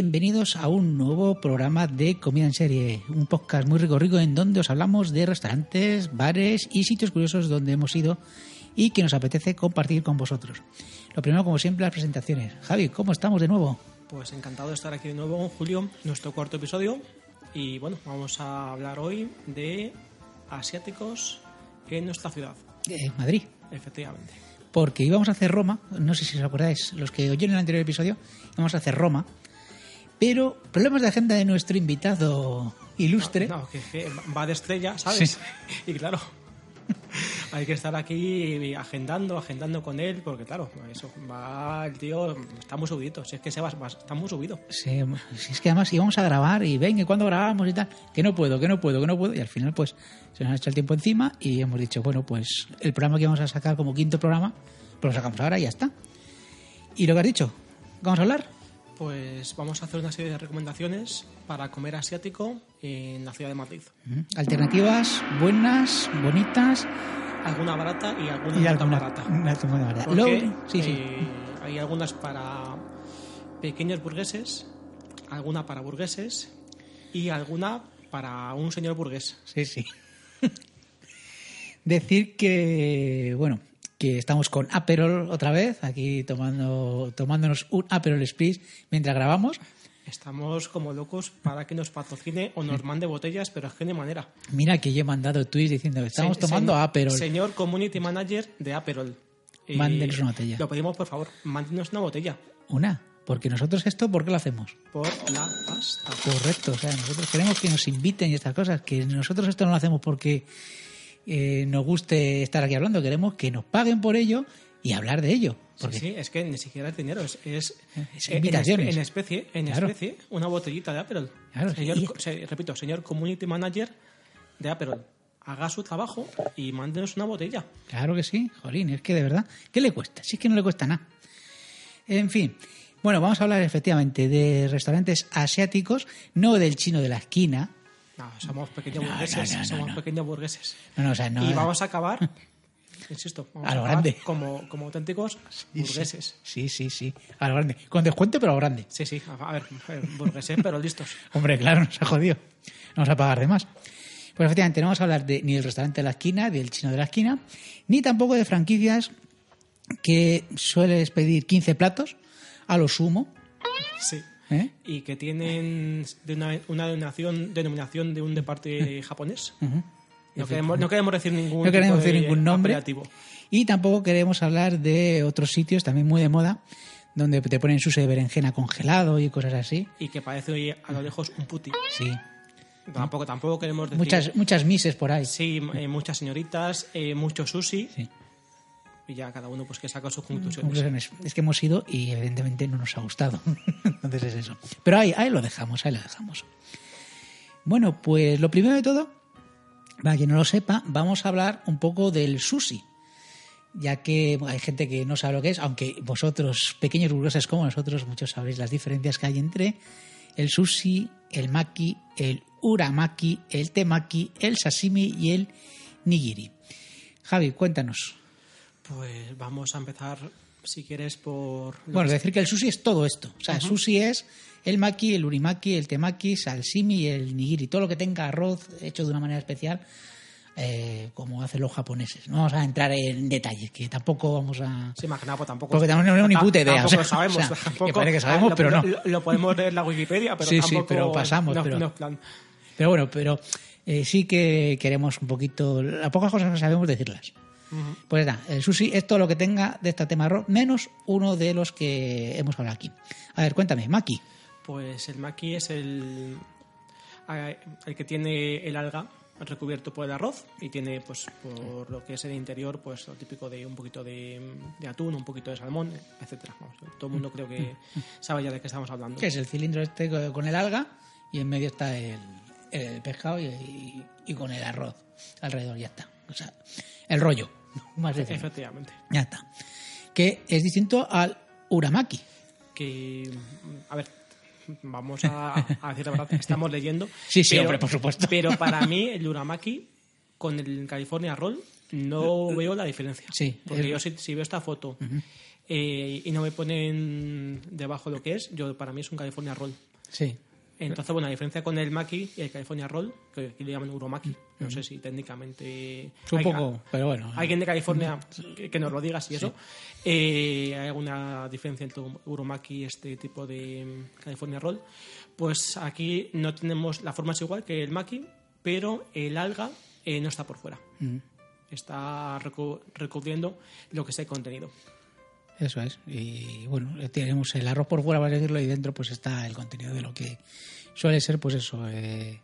Bienvenidos a un nuevo programa de Comida en Serie, un podcast muy rico rico en donde os hablamos de restaurantes, bares y sitios curiosos donde hemos ido y que nos apetece compartir con vosotros. Lo primero, como siempre, las presentaciones. Javi, ¿cómo estamos de nuevo? Pues encantado de estar aquí de nuevo, Julio, nuestro cuarto episodio. Y bueno, vamos a hablar hoy de asiáticos en nuestra ciudad, Eh, Madrid. efectivamente. Porque íbamos a hacer Roma, no sé si os acordáis, los que oyeron el anterior episodio, íbamos a hacer Roma, pero problemas de agenda de nuestro invitado ilustre. No, que, que va de estrella, ¿sabes? Sí. Y claro, hay que estar aquí agendando, agendando con él, porque claro, eso, va el tío, está muy subidito, si es que se va, está muy subido. Sí, si es que además íbamos a grabar y venga, ¿y cuándo grabamos y tal? Que no puedo, que no puedo, que no puedo. Y al final, pues, se nos ha hecho el tiempo encima y hemos dicho, bueno, pues el programa que vamos a sacar como quinto programa, pues lo sacamos ahora y ya está. Y lo que has dicho, ¿vamos a hablar? Pues vamos a hacer una serie de recomendaciones para comer asiático en la ciudad de Madrid. Alternativas buenas, bonitas Alguna barata y alguna y no tan alguna barata. una barata. Porque, Luego- sí, sí. eh, hay algunas para pequeños burgueses, alguna para burgueses y alguna para un señor burgués. Sí, sí. Decir que, bueno, que estamos con Aperol otra vez, aquí tomando, tomándonos un Aperol Spritz mientras grabamos. Estamos como locos para que nos patrocine o nos mande botellas, pero es que hay manera. Mira que yo he mandado tweets diciendo que estamos Se- tomando señor- Aperol. Señor Community Manager de Aperol. Mándenos una botella. Lo pedimos, por favor, mándenos una botella. Una, porque nosotros esto, ¿por qué lo hacemos? Por la pasta. Correcto, o sea, nosotros queremos que nos inviten y estas cosas, que nosotros esto no lo hacemos porque eh, nos guste estar aquí hablando, queremos que nos paguen por ello y hablar de ello. Porque Sí, sí, es que ni siquiera es dinero, es, es, Es eh, invitaciones. En, especie, en Claro. especie, una botellita de Aperol. Claro, Señor, se- repito, señor Community Manager de Aperol, haga su trabajo y mándenos una botella. Claro que sí, jolín, es que de verdad, ¿qué le cuesta? Si es que no le cuesta nada. En fin, bueno, vamos a hablar efectivamente de restaurantes asiáticos, no del chino de la esquina. No, somos pequeños No, burgueses, no, no, somos pequeños burgueses. O sea, y vamos a acabar, insisto, vamos A lo grande. como, como auténticos burgueses. Sí, sí, sí, a lo grande. Con descuento, pero a lo grande. Sí, sí, a ver, a ver, burgueses, pero listos. Hombre, claro, nos ha jodido. Vamos a pagar de más. Pues efectivamente, no vamos a hablar de, ni del restaurante de la esquina, del chino de la esquina, ni tampoco de franquicias que sueles pedir 15 platos a lo sumo. Sí. ¿Eh? Y que tienen de una, una denominación, denominación de un deporte japonés. No queremos, no queremos decir ningún, No queremos decir de ningún nombre. apelativo. Y tampoco queremos hablar de otros sitios también muy de moda, donde te ponen sushi de berenjena congelado y cosas así. Y que parece oye, a lo lejos un puti. Sí. Tampoco, tampoco queremos decir. Muchas, muchas mises por ahí. Sí, eh, muchas señoritas, eh, mucho sushi. Sí. Y ya cada uno pues que saca sus conclusiones. Conclusiones. Es que hemos ido y evidentemente no nos ha gustado. Entonces es eso. Pero ahí, ahí lo dejamos, ahí lo dejamos. Bueno, pues lo primero de todo, para quien no lo sepa, vamos a hablar un poco del sushi. Ya que hay gente que no sabe lo que es, aunque vosotros, pequeños burgueses como nosotros, muchos sabréis las diferencias que hay entre el sushi, el maki, el uramaki, el temaki, el sashimi y el nigiri. Javi, cuéntanos. Pues vamos a empezar, si quieres, por. Bueno, decir que el sushi es todo esto. O sea, sushi es el maki, el urimaki, el temaki, sashimi y el nigiri. Todo lo que tenga arroz hecho de una manera especial eh, como hacen los japoneses. No vamos a entrar en detalles, que tampoco vamos a... Sí, más que nada, pues tampoco. Porque tampoco tenemos ni puta idea, Tampoco o sea, lo sabemos. o sea, tampoco- que parece que sabemos, lo- pero no. Lo, lo podemos leer en la Wikipedia, pero Sí, sí, tampoco. pero pasamos, no- pero- no plan. Pero bueno, pero eh, sí que queremos un poquito... Las pocas cosas que sabemos decirlas. Pues nada, el sushi es todo lo que tenga de este tema arroz, menos uno de los que hemos hablado aquí. A ver, cuéntame, Maki. Pues el maki es el, eh, el que tiene el alga recubierto por el arroz y tiene pues por lo que es el interior pues lo típico de un poquito de, de atún un poquito de salmón etcétera todo el mundo creo que sabe ya de qué estamos hablando que es el cilindro este co- con el alga y en medio está el, el pescado y, y- y con el arroz alrededor ya está. O sea, el rollo, más efectivamente Ya está. Que es distinto al uramaki. que a ver vamos a, a decir la verdad estamos leyendo Sí, sí, hombre, por supuesto. pero para mí el uramaki con el California Roll no veo la diferencia Sí, porque es- yo si, si veo esta foto eh, y no me ponen debajo lo que es yo para mí es un California Roll Sí. Entonces bueno la diferencia con el maki y el California Roll que aquí le llaman uromaki no sé si técnicamente un hay- poco, pero bueno. alguien de California que- nos lo diga si eso. Eh, ¿Hay alguna diferencia entre Uromaki y este tipo de mm, California Roll? Pues aquí no tenemos, la forma es igual que el Maki, pero el alga eh, no está por fuera. Está recu- recubriendo lo que es el contenido. Eso es. Y bueno, tenemos el arroz por fuera, para decirlo, y dentro pues está el contenido de lo que suele ser, pues eso. eh,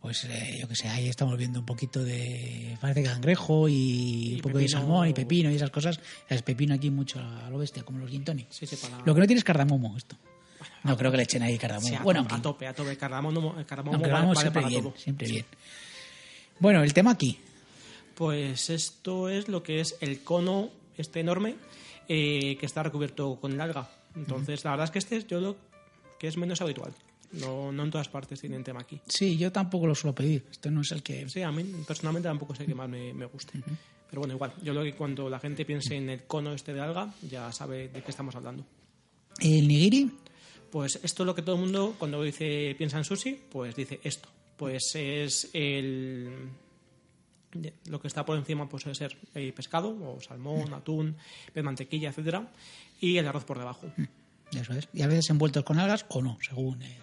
pues eh, yo que sé, ahí estamos viendo un poquito de. Parece cangrejo y, un poco de salmón y pepino y esas cosas. Es pepino aquí mucho a lo bestia, como los gin tonic. Sí, sí, para- Lo que no tiene es cardamomo, esto. No creo que le echen ahí cardamomo. Sí, bueno, a tope, a tope. Cardamomo, el cardamomo aunque vale, siempre para bien, todo. siempre bien. Bueno, el tema aquí. Pues esto es lo que es el cono este enorme eh, que está recubierto con el alga. Entonces, la verdad es que este es yo lo que es menos habitual. No, no en todas partes tienen tema aquí. Sí, yo tampoco lo suelo pedir. Esto no es el que. Sí, a mí personalmente tampoco es el que más me, me guste. Pero bueno, igual, yo creo que cuando la gente piense en el cono este de alga, ya sabe de qué estamos hablando. El nigiri, Pues esto es lo que todo el mundo, cuando dice piensa en sushi, pues dice esto. Pues es el. Lo que está por encima pues, puede ser el pescado, o salmón, atún, pez mantequilla, etcétera, y el arroz por debajo. Eso es. Y a veces envueltos con algas o no, según el-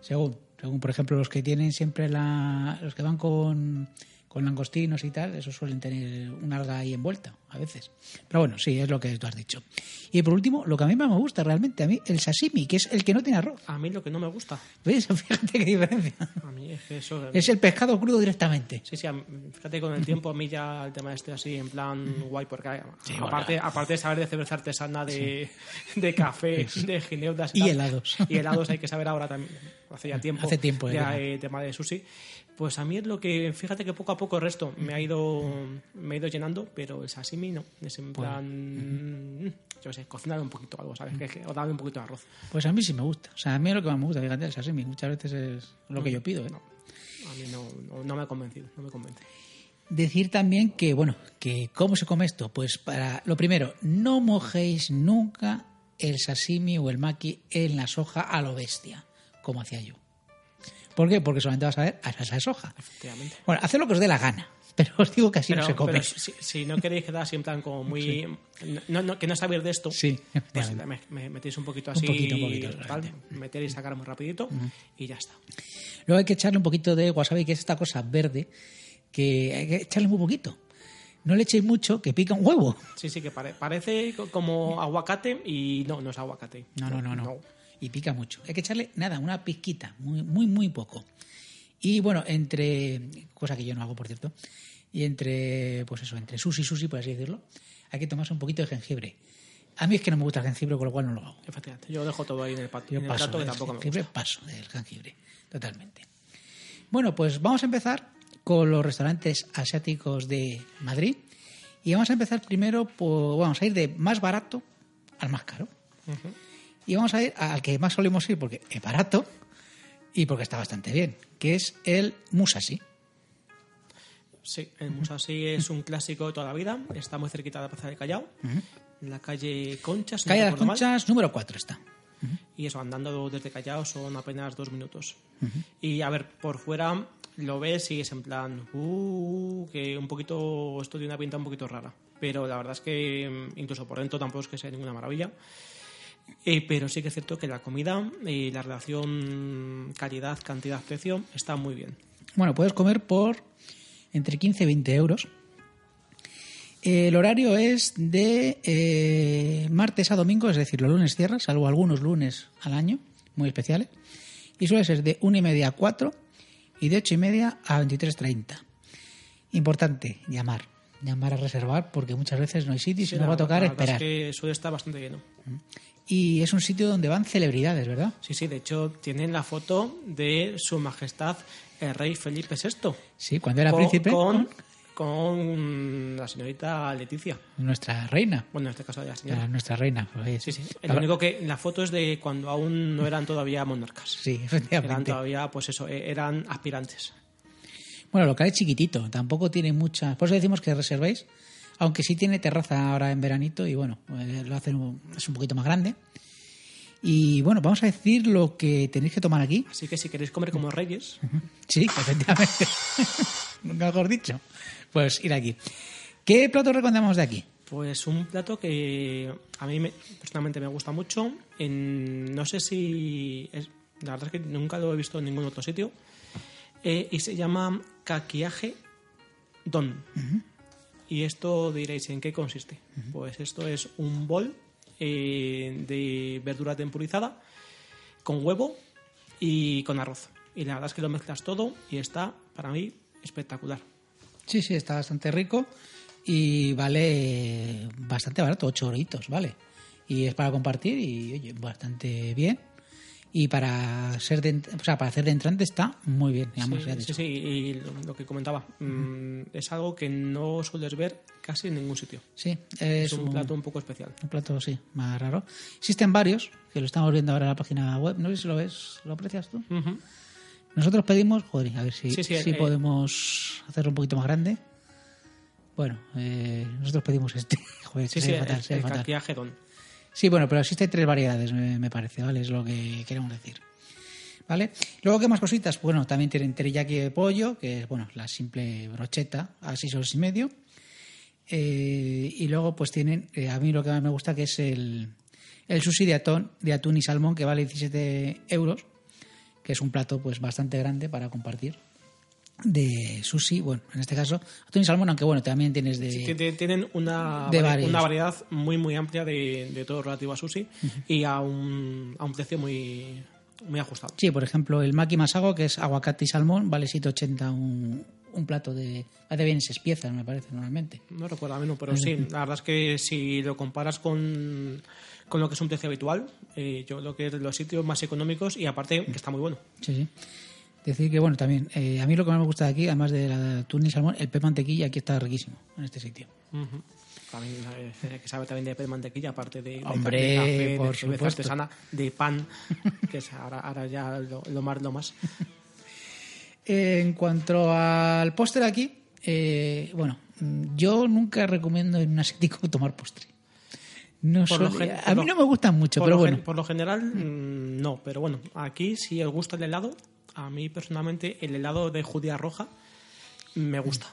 según, según por ejemplo los que tienen siempre la, los que van con, con langostinos y tal, esos suelen tener una alga ahí envuelta a veces. Pero bueno, sí, es lo que tú has dicho. Y por último, lo que a mí más me gusta realmente, a mí el sashimi, que es el que no tiene arroz. A mí lo que no me gusta, ¿Ves? Fíjate qué diferencia. a es que eso. Es el pescado crudo directamente. Sí, sí, fíjate con el tiempo a mí ya el tema este así en plan guay, porque Sí, aparte, aparte de saber de cerveza artesana, de, de café, de ginebras Y tal, helados. Y helados hay que saber ahora también, hace ya tiempo, Hace tiempo, eh, ya el tema de sushi. Pues a mí es lo que, fíjate que poco a poco el resto me ha ido, me ha ido llenando, pero el sashimi no, es en plan, yo qué sé, cocinar un poquito algo, ¿sabes? Que- que- o darle un poquito de arroz. Pues a mí sí me gusta. O sea, a mí es lo que más me gusta, fíjate, el sashimi. Muchas veces es lo que yo pido. ¿eh? No, a mí no, no, no me ha convencido, no me convence. Decir también que, bueno, que ¿cómo se come esto? Pues para lo primero, no mojéis nunca el sashimi o el maki en la soja a lo bestia, como hacía yo. ¿Por qué? Porque solamente vas a ver a salsa de soja. Efectivamente. Bueno, haced lo que os dé la gana, pero os digo que así Pero, no se come. pero si, si no queréis quedar así en plan como muy... No, no, que no saber de esto, Sí, pues me, me metéis un poquito Un así, poquito, un poquito, realmente. meter y sacar muy rapidito y ya está. Luego hay que echarle un poquito de wasabi, que es esta cosa verde, que hay que echarle muy poquito. No le echéis mucho, que pica un huevo. Sí, sí, que pare- parece co- como aguacate y no, no es aguacate. No, no, no, no. Y pica mucho. Hay que echarle nada, una pizquita, muy, muy, muy poco. Y bueno, entre, cosa que yo no hago, por cierto, y entre, pues eso, entre sushi y sushi, por así decirlo, hay que tomarse un poquito de jengibre. A mí es que no me gusta el jengibre, con lo cual no lo hago. Efectivamente, yo dejo todo ahí en el, pat- Yo en el paso plato que tampoco me jengibre, gusta. paso del jengibre, totalmente. Bueno, pues vamos a empezar con los restaurantes asiáticos de Madrid. Y vamos a empezar primero por, vamos a ir de más barato al más caro. Y vamos a ir al que más solemos ir porque es barato y porque está bastante bien, que es el Musashi. Sí, el Musashi es un clásico de toda la vida, está muy cerquita de la Plaza de Callao, en la calle Conchas, si no Calle de las recuerdo mal. Conchas, número 4 está. Y eso, andando desde Callao son apenas dos minutos. Y a ver, por fuera lo ves y es en plan, uh, que un poquito, esto tiene una pinta un poquito rara. Pero la verdad es que mm, incluso por dentro tampoco es que sea ninguna maravilla. Eh, pero sí que es cierto que la comida y la relación calidad, cantidad, precio está muy bien. Bueno, puedes comer por entre 15 y 20 euros. El horario es de eh, martes a domingo, es decir, los lunes cierra, salvo algunos lunes al año, muy especiales. Y suele ser de 1 y media a 4 y de 8 y media a 23.30. Importante, llamar. Llamar a reservar porque muchas veces no hay sitio y si no va a tocar esperar. Es que suele estar bastante lleno. Y es un sitio donde van celebridades, ¿verdad? Sí, sí, de hecho tienen la foto de su majestad el rey Felipe VI. Sí, cuando era con, príncipe, Con, con la señorita Leticia. nuestra reina. Bueno, en este caso la señora. nuestra reina. pues, Sí, sí. la- Lo único que la foto es de cuando aún no eran todavía monarcas. Sí, Eran efectivamente. todavía, pues eso, eh, eran aspirantes. Bueno, el local es chiquitito, tampoco tiene muchas. Por eso decimos que reservéis, aunque sí tiene terraza ahora en veranito y bueno, eh, lo hacen un- es un poquito más grande. Y bueno, vamos a decir lo que tenéis que tomar aquí. Así que si queréis comer como reyes, Sí, efectivamente. Nunca mejor dicho. Pues ir aquí. ¿Qué plato recomendamos de aquí? pues un plato que a mí me- personalmente me gusta mucho. En, no sé si. Es, la verdad es que nunca lo he visto en ningún otro sitio. eh, y se llama kakiage don. Y esto diréis, ¿en qué consiste? Pues esto es un bol eh, de verdura tempurizada con huevo y con arroz. Y la verdad es que lo mezclas todo y está, para mí, espectacular. Sí, sí, está bastante rico y vale bastante barato, 8 euritos, vale. Y es para compartir y oye, bastante bien. Y para ser de, o sea, para hacer de entrante está muy bien, digamos, Sí, ya he sí, dicho. sí, y lo, que comentaba, mm, es algo que no sueles ver casi en ningún sitio. Sí, Es, es un un, plato un poco especial. un plato, sí, más raro. Existen varios, que lo estamos viendo ahora en la página web. No sé si lo ves, ¿lo aprecias tú? Nosotros pedimos, joder, a ver si, Sí, sí, si eh, podemos hacerlo un poquito más grande. Bueno, eh, nosotros pedimos este. Joder, Sí, sí, fatal, el, el fatal. Sí, bueno, pero existen tres variedades, me, parece, ¿vale? Es lo que queremos decir. ¿Vale? Luego, ¿qué más cositas? Bueno, también tienen teriyaki de pollo, que es, bueno, la simple brocheta a seis horas y medio. Eh, y luego, pues tienen, eh, a mí lo que más me gusta, que es el, el sushi de atún, de atún y salmón, que vale 17 euros, que es un plato, pues, bastante grande para compartir. De sushi, bueno, en este caso, atún y salmón, aunque bueno, también tienes de... Sí, tiene- tienen una, de vari- varios. una variedad muy muy amplia de, de todo relativo a sushi y a un, a un precio muy, muy ajustado. Sí, por ejemplo, el maki masago, que es aguacate y salmón, vale 7,80 un, un plato de... Hace bien seis piezas, me parece, normalmente. No recuerdo a menos, pero sí, la verdad es que si lo comparas con, con lo que es un precio habitual, eh, yo creo que es de los sitios más económicos y aparte que está muy bueno. Sí, sí. Decir que, bueno, también, eh, a mí lo que más me gusta de aquí, además de la y salmón, el pe mantequilla aquí está riquísimo, en este sitio. Ujú. También, eh, que sabe también de pe- mantequilla, aparte de, de Hombre, de café, por de cerveza supuesto. artesana, de pan, que es ahora, ahora ya lo, lo más, lo más. Eh, en cuanto al póster aquí, eh, bueno, yo nunca recomiendo en un asiático tomar postre. No Por a mí no me gustan mucho, pero bueno. gen- por lo general, mm, no, pero bueno, aquí si os gusta el helado, a mí personalmente el helado de judía roja me gusta.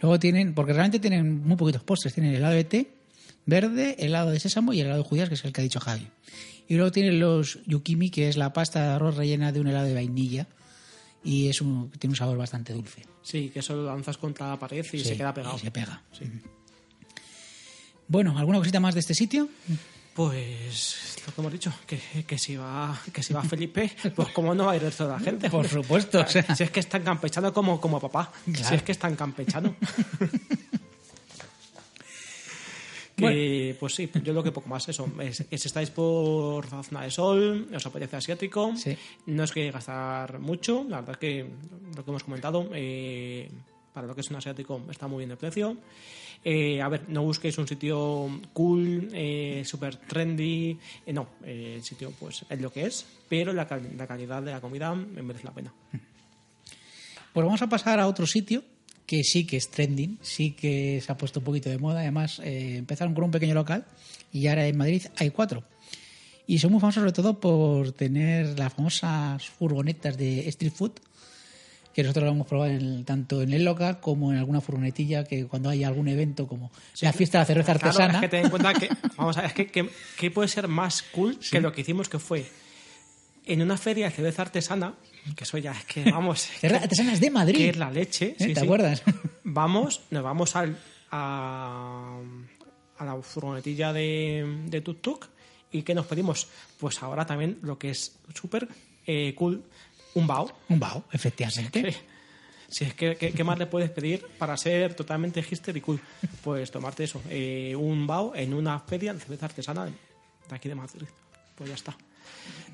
Luego tienen, porque realmente tienen muy poquitos postres. Tienen helado de té verde, helado de sésamo y el helado de judías, que es el que ha dicho Javi. Y luego tienen los yukimi, que es la pasta de arroz rellena de un helado de vainilla. Y es un, tiene un sabor bastante dulce. Sí, que eso lo lanzas contra la pared y Sí, se queda pegado. y se pega. Sí. Bueno, ¿alguna cosita más de este sitio? Pues lo que hemos dicho, que, que si va que si va Felipe, pues cómo no va a ir el resto de la gente. Por supuesto, o sea. Si es que es tan campechano como, como papá. Si es que es tan campechano. que, Bueno. pues sí, yo lo que poco más eso. Es, estáis por la zona de sol, os apetece asiático, Sí. no es que gastar mucho, la verdad es que lo que hemos comentado, eh, para lo que es un asiático está muy bien de precio. Eh, a ver, no busquéis un sitio cool, eh, super trendy, eh, no, eh, el sitio pues es lo que es, pero la, cal- la calidad de la comida merece la pena. Pues vamos a pasar a otro sitio que sí que es trending, sí que se ha puesto un poquito de moda. Además, eh, empezaron con un pequeño local y ahora en Madrid hay cuatro. Y son muy famosos sobre todo por tener las famosas furgonetas de street food, que nosotros lo hemos probado en- tanto en el local como en alguna furgonetilla que cuando hay algún evento como la fiesta de la cerveza Claro, artesana. es que ten en cuenta que, vamos a ver, es que, que- que puede ser más cool que lo que hicimos que fue en una feria de cerveza artesana, que eso ya es que, vamos, Cerveza que, artesana es de Madrid. que es la leche. ¿Eh? sí, ¿Te sí. acuerdas? Vamos, nos vamos al, a, a la furgonetilla de, de Tuk Tuk y ¿qué nos pedimos? Pues ahora también lo que es súper eh, cool, un bao. Un bao, efectivamente. Que- Si es que, ¿qué, más le puedes pedir para ser totalmente hipster y cool? Pues tomarte eso, eh, un bao en una feria de cerveza artesana de aquí de Madrid. Pues ya está.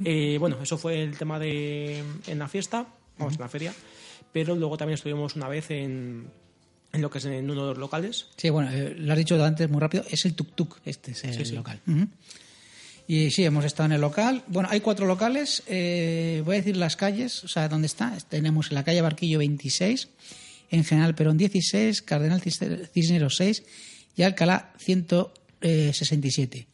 Eh, bueno, eso fue el tema de en la fiesta, vamos, en la feria. Pero luego también estuvimos una vez en, en lo que es en uno de los locales. Sí, bueno, eh, lo has dicho antes muy rápido, es el Tuk Tuk, este es el Sí, sí. local. Ujú. Y sí, hemos estado en el local. Bueno, hay cuatro locales, eh, voy a decir las calles, o sea, ¿dónde está? Tenemos en la calle Barquillo 26, en General Perón 16, Cardenal Cisne- Cisneros 6 y Alcalá 167.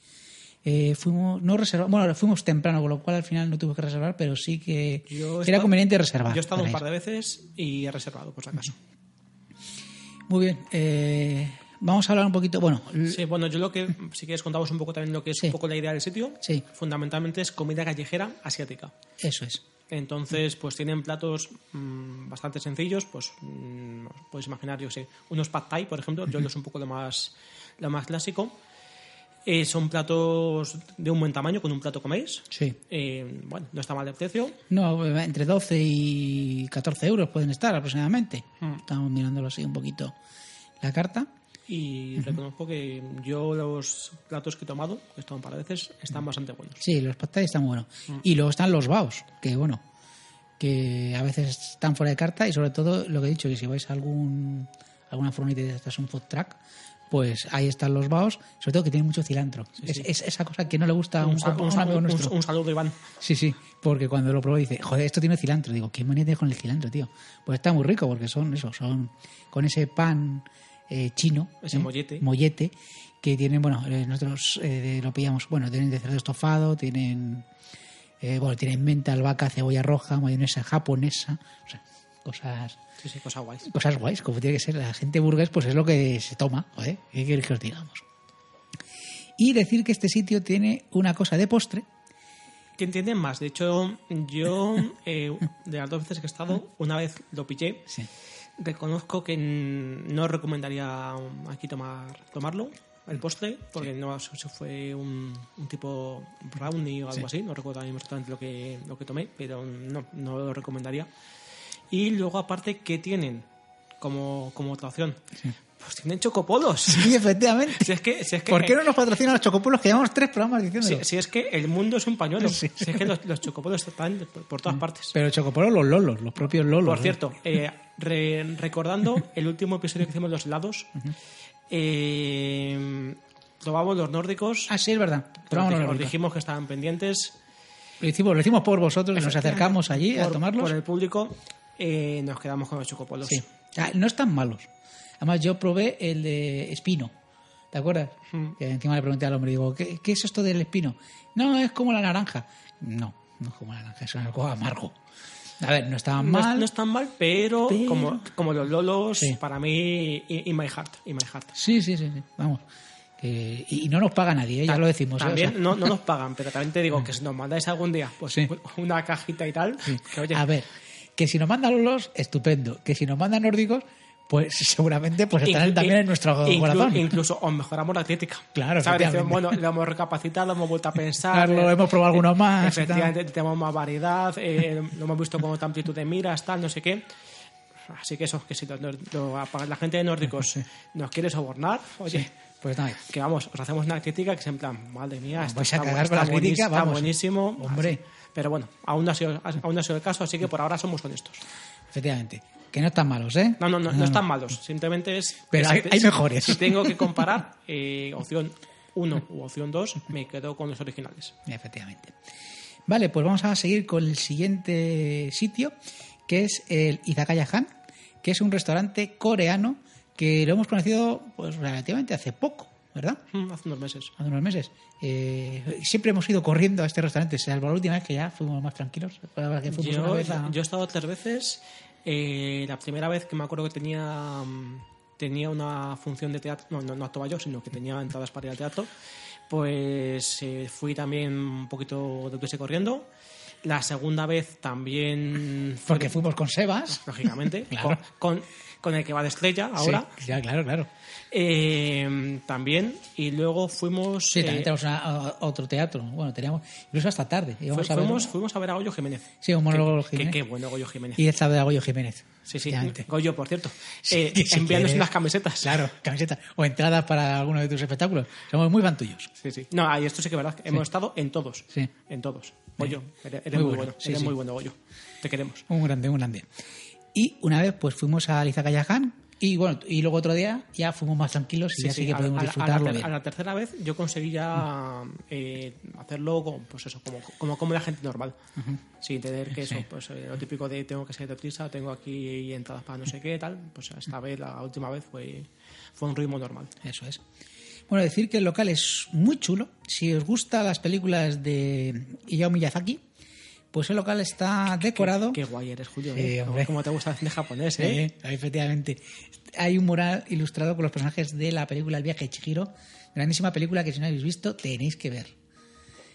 Eh, fuimos, no reservamos, bueno, fuimos temprano, con lo cual al final no tuve que reservar, pero sí que Yo era estado- conveniente reservar. Yo he estado un par de veces y he reservado, por si acaso. Muy bien, eh, vamos a hablar un poquito, bueno, Sí, bueno, yo lo que, si quieres, contamos un poco también lo que es Sí. un poco la idea del sitio. Sí. Fundamentalmente es comida callejera asiática. eso es. Entonces, pues tienen platos mm, bastante sencillos, pues mm, os podéis imaginar, yo sé, unos pad thai, por ejemplo, yo es un poco lo más, lo más clásico. Eh, son platos de un buen tamaño, con un plato coméis. Sí. Eh, bueno, no está mal de precio. No, entre 12 y 14 euros pueden estar aproximadamente. Mm. Estamos mirándolo así un poquito la carta. Y reconozco que yo los platos que he tomado, que he estado un par de veces, están bastante buenos. Sí, los pad thai están buenos. Mm. Y luego están los baos, que bueno, que a veces están fuera de carta y sobre todo lo que he dicho, que si vais a algún, alguna furgoneta de estas, un food truck, pues ahí están los baos, sobre todo que tienen mucho cilantro. es, sí. es esa cosa que no le gusta a un, Un, un un sa- amigo un- nuestro. un saludo, Iván. Sí, sí, porque cuando lo probé dice, joder, esto tiene cilantro. Digo, ¿qué manía con el cilantro, tío? Pues está muy rico porque son eso, son con ese pan eh, chino. Ese ¿eh? mollete. Mollete, que tienen, bueno, eh, nosotros eh, lo pillamos, bueno, tienen de cerdo estofado, tienen, bueno, tienen menta, albahaca, cebolla roja, mayonesa japonesa, o sea, cosas Sí, sí, cosa guay. cosas guays, como tiene que ser. La gente burgués, pues es lo que se toma, joder, ¿qué queréis que os digamos? Y decir que este sitio tiene una cosa de postre, ¿Quién tiene más? De hecho, yo, eh, de las dos veces que he estado, una vez lo pillé. Sí. Reconozco que no recomendaría aquí tomar tomarlo, el postre, porque no eso eso fue un, un tipo brownie o algo así. No recuerdo mismo exactamente lo que, lo que tomé, pero no, no lo recomendaría. Y luego, aparte, ¿qué tienen como, como otra opción? Pues tienen chocopolos. Sí, efectivamente. Si es que, si es que, ¿Por qué no nos patrocinan los chocopulos que llevamos tres programas si, diciéndolo? si es que el mundo es un pañuelo. Sí. Si es que los, los chocopolos están por, todas partes. Pero chocopulos los lolos, los propios lolos. Por ¿eh? cierto, eh, re- recordando el último episodio que hicimos los helados, eh, probamos los nórdicos. Ah, sí, es verdad. os, Probamos los os dijimos que estaban pendientes. Lo hicimos, lo hicimos por vosotros, que nos acercamos allí a tomarlos. Por el público, eh, nos quedamos con los chocopolos. Sí. Ah, no están malos. Además, yo probé el de espino. ¿Te acuerdas? Mm. Que encima le pregunté al hombre, digo, ¿qué, qué es esto del espino? No, es como la naranja. No, no es como la naranja, es algo amargo. A ver, no estaban No, es- mal. no están mal, pero, Pero- Como, como los lolos, Sí. para mí, in my heart. In my heart. Sí, sí, sí, sí. Vamos. Y no nos paga nadie, ¿eh? ya lo decimos. ¿eh? O También sea, no, no nos pagan, pero también te digo que si nos mandáis algún día pues Sí. una cajita y tal, que oye, A ver, que si nos mandan los, estupendo. Que si nos mandan nórdicos, pues seguramente pues estarán también en nuestro inclu- corazón. Incluso os mejoramos la crítica. Claro, ¿Sabes? Bueno, lo hemos recapacitado, hemos vuelto a pensar. Claro, eh, hemos probado alguno más y Efectivamente, tenemos más variedad, eh, lo hemos visto con otra amplitud de miras, tal, no sé qué. Así que eso, que si lo- lo- la gente de nórdicos nos quiere sobornar, oye, Pues nada. que vamos, os hacemos una crítica que es en plan, madre mía, esto está, cagar está con la crítica, buenísimo, está vamos. buenísimo. Hombre. Así. Pero bueno, aún no, ha sido, aún no ha sido el caso, así que por ahora somos honestos. Efectivamente. Que no están malos, ¿eh? No, no, no, no están malos. Simplemente es. Pero hay- hay mejores. Si tengo que comparar eh, opción 1 u opción 2, me quedo con los originales. Efectivamente. Vale, pues vamos a seguir con el siguiente sitio, que es el Izakaya Han, que es un restaurante coreano que lo hemos conocido pues relativamente hace poco. ¿verdad? Mm, Hace unos meses. Hace unos meses. Eh, siempre hemos ido corriendo a este restaurante, salvo la última vez que ya fuimos más tranquilos. Fue la que fuimos una Yo, vez a- yo he estado tres veces. Eh, la primera vez que me acuerdo que tenía mm, tenía una función de teatro, no, no, no actuaba yo, sino que tenía entradas para ir al teatro, pues eh, fui también un poquito de prisa corriendo. La segunda vez también fue- Porque fuimos con Sebas. lógicamente, Claro. con, con- con el que va de estrella ahora. Sí, ya, claro, claro. Eh, también, y luego fuimos. Sí, también eh, tenemos una- a- a otro teatro. Bueno, teníamos incluso hasta tarde. fu- Íbamos a ver- fuimos, fuimos a ver a Goyo Jiménez. Sí, un monólogo Que- Jiménez. Qué bueno Goyo Jiménez. Y esta de Goyo Jiménez. Sí, sí. Goyo, por cierto. Sí, eh, si envíanos unas camisetas. Claro, camiseta. O entradas para alguno de tus espectáculos. Somos muy fan tuyos. Sí, sí. No, ahí esto sí que es verdad. Hemos estado en todos. Sí. En todos. Goyo, eres, eres Muy muy, bueno. bueno. Sí, eres sí. muy bueno, Goyo. Te queremos. Un grande, un grande. Y una vez pues fuimos a Lizacayaján y bueno, y luego otro día ya fuimos más tranquilos y ya sí que podemos a, la- a la disfrutarlo a la tercera vez yo conseguí ya eh, hacerlo con, pues eso, como, como, como la gente normal. Sin tener que eso, Sí. pues eh, lo típico de tengo que ser de prisa, tengo aquí entradas para no sé qué, tal. Pues esta vez, la última vez fue, fue un ritmo normal. Eso es. Bueno, decir que el local es muy chulo. Si os gustan las películas de Hayao Miyazaki, pues el local está decorado. Qué guay eres, Julio. Sí, ¿eh? Como te gusta cine japonés, ¿eh? Sí, efectivamente. Hay un mural ilustrado con los personajes de la película El viaje de Chihiro. Grandísima película que si no habéis visto tenéis que ver.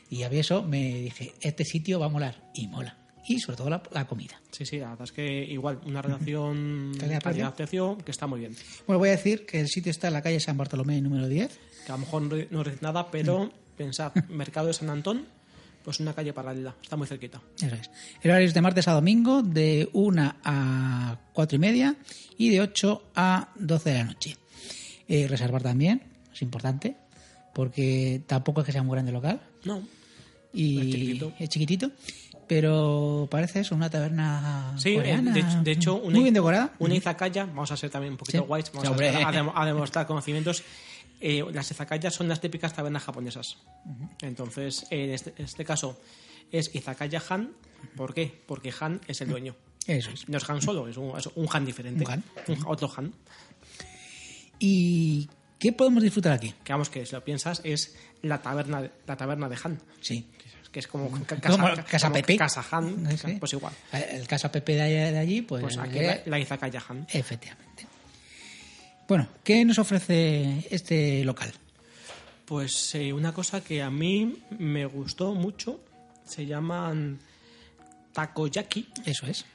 Y a mí eso me dije, este sitio va a molar. Y mola. Y sobre todo la, la comida. Sí, sí, la verdad es que igual, una relación ¿Calidad-precio? calidad-precio que está muy bien. Bueno, voy a decir que el sitio está en la calle San Bartolomé número 10. Que a lo mejor no, no es nada, pero pensad, Mercado de San Antón, pues una calle paralela, está muy cerquita. Eso es. El horario es de martes a domingo, de 1 a 4 y media y de 8 a 12 de la noche. Eh, reservar también, es importante, porque tampoco es que sea muy grande local No, y Es chiquitito. es chiquitito, pero parece eso, una taberna Sí, eh, coreana, de, de hecho, una, muy bien decorada. Una izakaya, vamos a ser también un poquito Sí. guays, vamos a, a demostrar conocimientos. Eh, las izakayas son las típicas tabernas japonesas. Entonces, en este, en este caso es izakaya Han. ¿Por qué? Porque Han es el dueño. Eso es. No es Han solo, es un, es un Han diferente. Un Han. Un- otro Han. ¿Y qué podemos disfrutar aquí? Que vamos, que si lo piensas, es la taberna, la taberna de Han. Sí. Que es como ca- Como casa, como Pepe. Casa Han, Sí, pues igual. El Casa Pepe de allí, pues, Pues aquí eh, la, la izakaya Han. efectivamente. Bueno, ¿qué nos ofrece este local? Pues eh, una cosa que a mí me gustó mucho se llaman takoyaki. Eso es.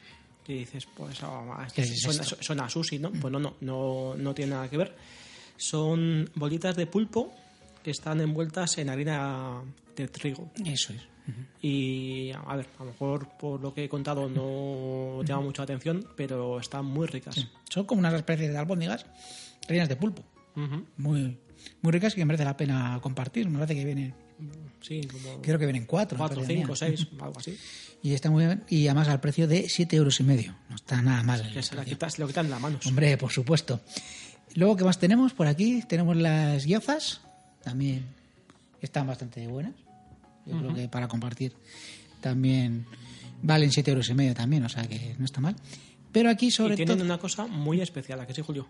Que dices, pues ah, esto ¿Qué es suena, esto? suena a sushi, ¿no? Pues no, no, no, no tiene nada que ver. Son bolitas de pulpo que están envueltas en harina de trigo. Eso es. Y a ver, a lo mejor por lo que he contado no llama mucho la atención, pero están muy ricas. Son como unas especies de albóndigas rellenas de pulpo. Muy, muy ricas y que merece la pena compartir. Me parece que vienen, Sí, como creo que vienen cuatro. cuatro, cinco, seis, algo así. Y está muy bien. Y además al precio de siete euros y medio. No está nada mal. Que se, la quitas, lo quitan las manos. Hombre, por supuesto. Luego, ¿qué más tenemos por aquí? Tenemos las guiozas. También están bastante buenas. Yo creo que para compartir también valen siete euros y medio también, o sea que no está mal. Pero aquí, sobre y tienen todo, una cosa muy especial, ¿a que sí, Julio?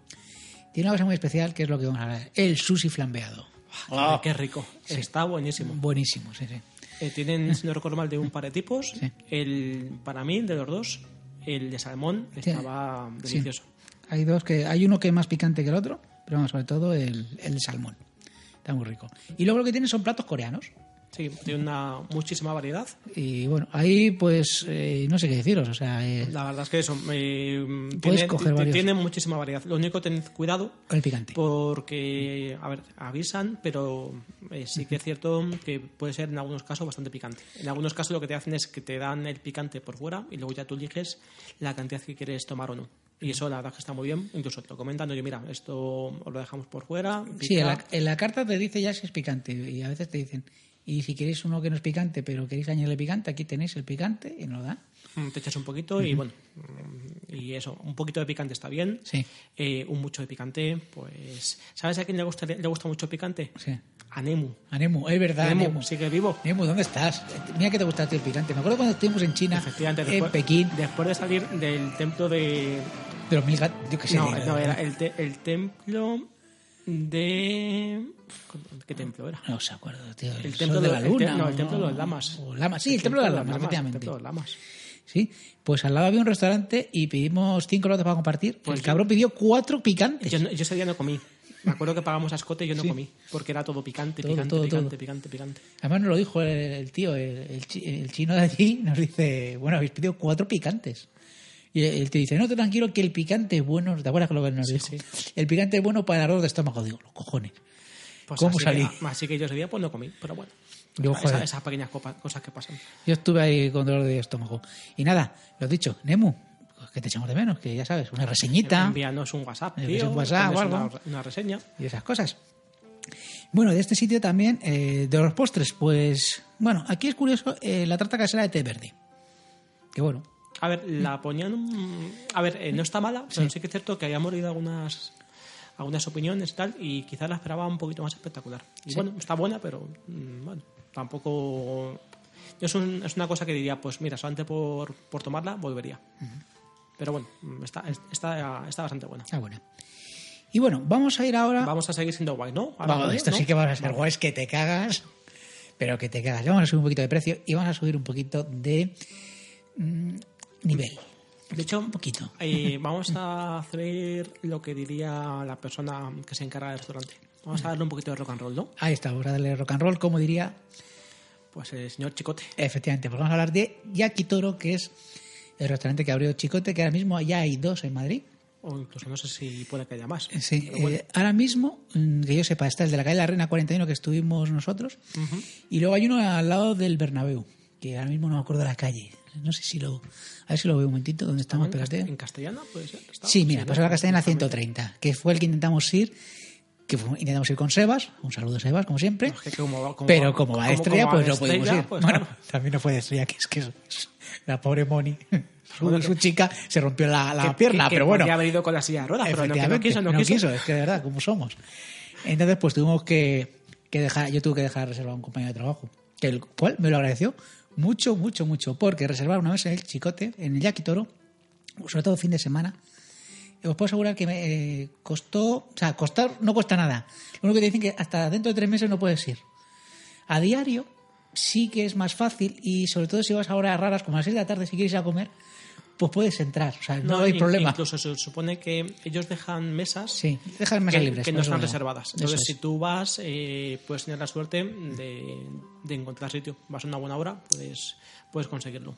Tiene una cosa muy especial que es lo que vamos a hablar: el sushi flambeado. Ah, qué rico. Está buenísimo. Buenísimo, sí, sí. Eh, tienen, si no recuerdo mal, de un par de tipos. Sí. El, para mí, de los dos, el de salmón estaba Sí. delicioso. Hay dos que hay uno que es más picante que el otro, pero vamos, sobre todo el, el de salmón. Está muy rico. Y luego lo que tiene son platos coreanos. Sí, tiene una muchísima variedad. Y bueno, ahí pues eh, no sé qué deciros. O sea, eh, La verdad es que eso. eh, Puedes tiene, coger varios. tiene muchísima variedad. Lo único, tened cuidado con el picante. porque, a ver, avisan, pero eh, sí que es cierto que puede ser en algunos casos bastante picante. En algunos casos lo que te hacen es que te dan el picante por fuera y luego ya tú eliges la cantidad que quieres tomar o no. Y eso la verdad que está muy bien. Incluso te lo comentan, oye, mira, esto os lo dejamos por fuera. Sí, pica". en la, en la carta te dice ya si es picante y a veces te dicen, y si queréis uno que no es picante, pero queréis añadirle picante, aquí tenéis el picante y nos lo dan. Mm, Te echas un poquito y bueno, mm, y eso, un poquito de picante está bien. Sí. Eh, un mucho de picante, pues. ¿Sabes a quién le gusta, le gusta mucho el picante? Sí. A Nemu. A Nemu, es verdad, Nemu, Nemu. sigue vivo. Nemu, ¿dónde estás? Mira que te gusta a ti el picante. Me acuerdo cuando estuvimos en China, Efectivamente, en después, Pekín, después de salir del templo de. de los mil yo qué sé. No, de- no, era el, te- el templo. De. ¿Qué templo era? No se acuerdo, tío. El templo de la el te- luna. no, el templo de los lamas. o lamas. Sí, el, templo de las lamas, efectivamente. El templo de las lamas. Sí, pues al lado había un restaurante y pedimos cinco lotes para compartir. Pues el yo- cabrón pidió cuatro picantes. Yo, yo ese día no comí. Me acuerdo que pagamos a escote y yo no Sí. comí. Porque era todo picante, Todo, picante, todo, picante, todo. picante, picante. Además nos lo dijo el, el tío, el chino de allí, nos dice, bueno, habéis pedido cuatro picantes. Y el tío dice, no, te tranquilo que el picante es bueno, ¿te acuerdas lo que nos dijo? sí. El picante es bueno para el ardor de estómago. Digo, los cojones. Pues ¿Cómo así salí? Que, así que yo ese día pues no comí, pero bueno. Yo, Esa- joder. esas pequeñas cosas que pasan. Yo estuve ahí con dolor de estómago. Y nada, lo dicho, Nemu, que te echamos de menos, que ya sabes, una reseñita Envíanos un WhatsApp, tío, un WhatsApp o pones algo. Una, una reseña. y esas cosas. Bueno, de este sitio también, eh, de los postres, pues, bueno, aquí es curioso eh, la tarta casera de té verde. Que bueno, A ver, la ponían. un- A ver, eh, no está mala, pero sí. que es cierto que habíamos leído algunas algunas opiniones y tal, y quizás la esperaba un poquito más espectacular. Y Sí. bueno, está buena, pero mm, bueno, tampoco. Es, un- es una cosa que diría, pues mira, solamente por, por tomarla volvería. Pero bueno, mm, está, está, está bastante buena. está buena. Y bueno, vamos a ir ahora... Vamos a seguir siendo guay, ¿no? Ahora Vamos, esto ¿no? sí que vamos a ser guays que te cagas, pero que te cagas. Vamos a subir un poquito de precio y vamos a subir un poquito de mm, nivel. De hecho, Un poquito. eh, vamos a hacer lo que diría la persona que se encarga del restaurante. Vamos a darle un poquito de rock and roll, ¿no? Ahí está, vamos a darle rock and roll, como diría Pues el señor Chicote. Efectivamente, pues vamos a hablar de Yakitoro, que es el restaurante que abrió Chicote, que ahora mismo ya hay dos en Madrid. O incluso no sé si puede que haya más. Sí, bueno. eh, ahora mismo, mm, que yo sepa, está el de la calle La Reina 41 que estuvimos nosotros, y luego hay uno al lado del Bernabéu, que ahora mismo no me acuerdo de la calle. No sé si lo... A ver si lo veo un momentito, ¿dónde estamos? en, Espérate. en castellana puede ser. ¿Está? Sí, mira, ¿no? pasó la castellana 130, que fue el que intentamos ir, que intentamos ir con Sebas, un saludo Sebas, como siempre, Es que como como pero como va de estrella, como pues no pudimos ir. pues bueno, claro. también no fue de estrella, que es que la pobre Moni, su, su chica, se rompió la, la que- pierna, que- pero bueno, podría haber ido con la silla de ruedas, pero no, no quiso, no, quiso. es que de verdad, como somos. Entonces, pues tuvimos que, que dejar, yo tuve que dejar reservado a un compañero de trabajo, que el cual me lo agradeció mucho, mucho, mucho, porque reservar una vez en el Chicote, en el Yakitoro, sobre todo fin de semana, os puedo asegurar que me eh, costó, o sea, costar no cuesta nada. Lo único que te dicen que hasta dentro de tres meses no puedes ir. A diario sí que es más fácil y sobre todo si vas a horas raras, como a las seis de la tarde, si quieres ir a comer, pues puedes entrar, o sea, no, hay in- problema. Incluso se supone que ellos dejan mesas Sí, dejas mesas que, libres. que no están reservadas. Entonces, es. si tú vas, eh, puedes tener la suerte de, de encontrar sitio. Vas a una buena hora, puedes, puedes conseguirlo.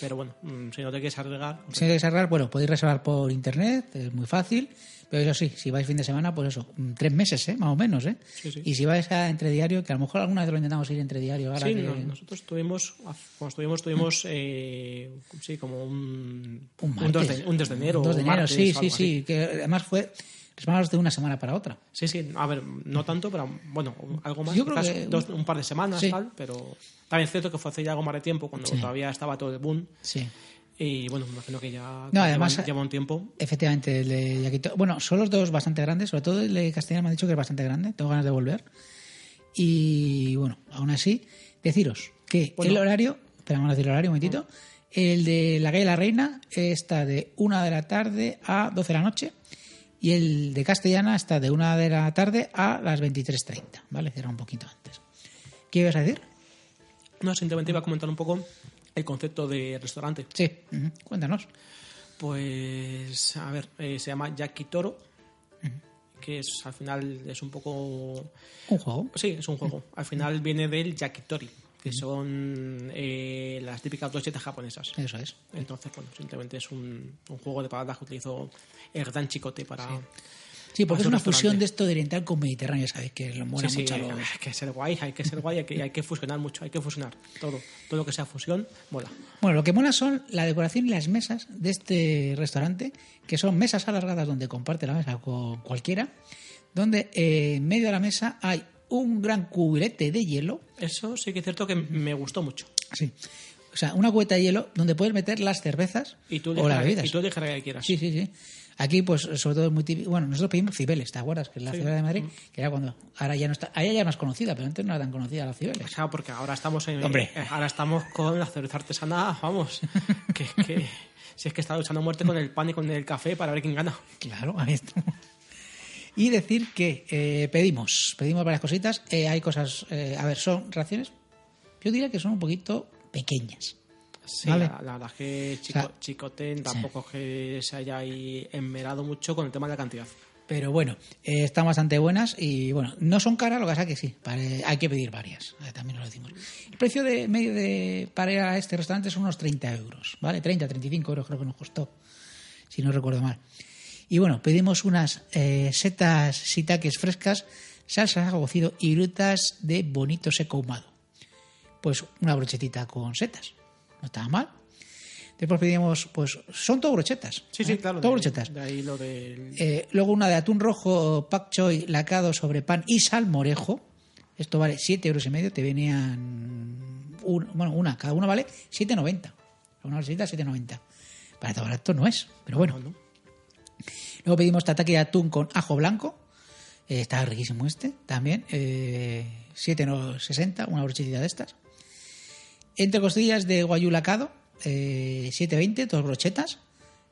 Pero bueno, mm, si no te quieres arriesgar, pues, Si queréis reservar, bueno, podéis reservar por internet, es muy fácil. Pero eso sí, si vais fin de semana, pues eso, mm, tres meses, ¿eh? más o menos. ¿eh? Sí, sí. Y si vais a entre diario, que a lo mejor alguna vez lo intentamos ir entre diario. Ahora Sí, que- no, nosotros tuvimos, cuando estuvimos, tuvimos eh, sí, como un, un, un 2 martes. de, un 2 de enero. Un 2 de enero, martes, sí, sí, sí. Que además fue reservados de una semana para otra. Sí, sí, a ver, no tanto, pero bueno, algo más, Yo creo que- dos- un par de semanas, Sí. tal, pero también es cierto que fue hace ya algo más de tiempo, cuando Sí. todavía estaba todo el boom, Sí. y bueno, me imagino que ya No, además- lleva, lleva un tiempo. Efectivamente, el de Yaquito- Bueno, son los dos bastante grandes, sobre todo el de Castellana me han dicho que es bastante grande, tengo ganas de volver. Y bueno, aún así, deciros que Bueno. el horario, esperamos a decir el horario un momentito, el de la calle La Reina está de 1 de la tarde a 12 de la noche y el de Castellana está de 1 de la tarde a las 23.30, ¿vale? Cierra un poquito antes. ¿Qué ibas a decir? No, simplemente iba a comentar un poco el concepto de restaurante. Sí, cuéntanos. Pues, a ver, eh, se llama Yakitoro, que es al final es un poco Un juego. Sí, es un juego. Al final viene del yakitori, que son eh, las típicas brochetas japonesas. Eso es. Entonces, bueno, simplemente es un, un juego de palabras que utilizó gran chicote para... Sí, porque es Para una su fusión de esto de oriental con mediterráneo, ¿sabes? Que lo mola Sí, sí, mucho a los... hay que ser guay, hay que ser guay, hay que, hay que fusionar mucho, hay que fusionar todo. Todo lo que sea fusión, mola. Bueno, lo que mola son la decoración y las mesas de este restaurante, que son mesas alargadas donde comparte la mesa con cualquiera, donde eh, en medio de la mesa hay un gran cubilete de hielo, Eso sí que es cierto que me gustó mucho. sí, o sea, una cubeta de hielo donde puedes meter las cervezas Y tú o las la- bebidas. y tú la que quieras. Sí, sí, sí. Aquí, pues, sobre todo es muy típico. Bueno, nosotros pedimos Cibeles, ¿te acuerdas? Que es la Sí. ciudad de Madrid, que era cuando. Ahora ya no está. Ahora ya es más conocida, pero antes no era tan conocida la Cibeles. O sea, porque ahora estamos en, Hombre. eh, ahora estamos con la cerveza artesana, vamos, que, que si es que está luchando a muerte con el pan y con el café para ver quién gana. Claro, ahí estamos. Y decir que eh, pedimos, pedimos varias cositas. Eh, hay cosas, eh, a ver, son raciones. Yo diría que son un poquito pequeñas. Sí, Vale. la, la verdad es que Chico, O sea, Chicoten tampoco que se haya ahí enmerado mucho con el tema de la cantidad. Pero bueno, eh, están bastante buenas y bueno, no son caras, lo que pasa es que sí, hay que pedir varias, eh, también lo decimos. El precio de medio de para ir a este restaurante son unos 30 euros, ¿vale? 30, 35 euros creo que nos costó, si no recuerdo mal. Y bueno, pedimos unas eh, setas shiitakes frescas, salsa de ajo cocido y grutas de bonito seco ahumado. Pues una brochetita con setas, no estaba mal. Después pedimos, pues son todo brochetas. Sí, sí, ¿eh? claro. Todo de- brochetas. De ahí lo del... Eh, luego una de atún rojo, pak choy, lacado sobre pan y salmorejo. Esto vale 7 euros y medio. Te venían. un- bueno, una, cada una vale 7,90. Una bolsita 7,90. Barato, barato no es, pero bueno. ¿no? Luego pedimos tataki de atún con ajo blanco. Eh, está riquísimo este también. Eh, 7,60, una brochetita de estas. Entre costillas de guayú lacado, eh, 7,20, dos brochetas.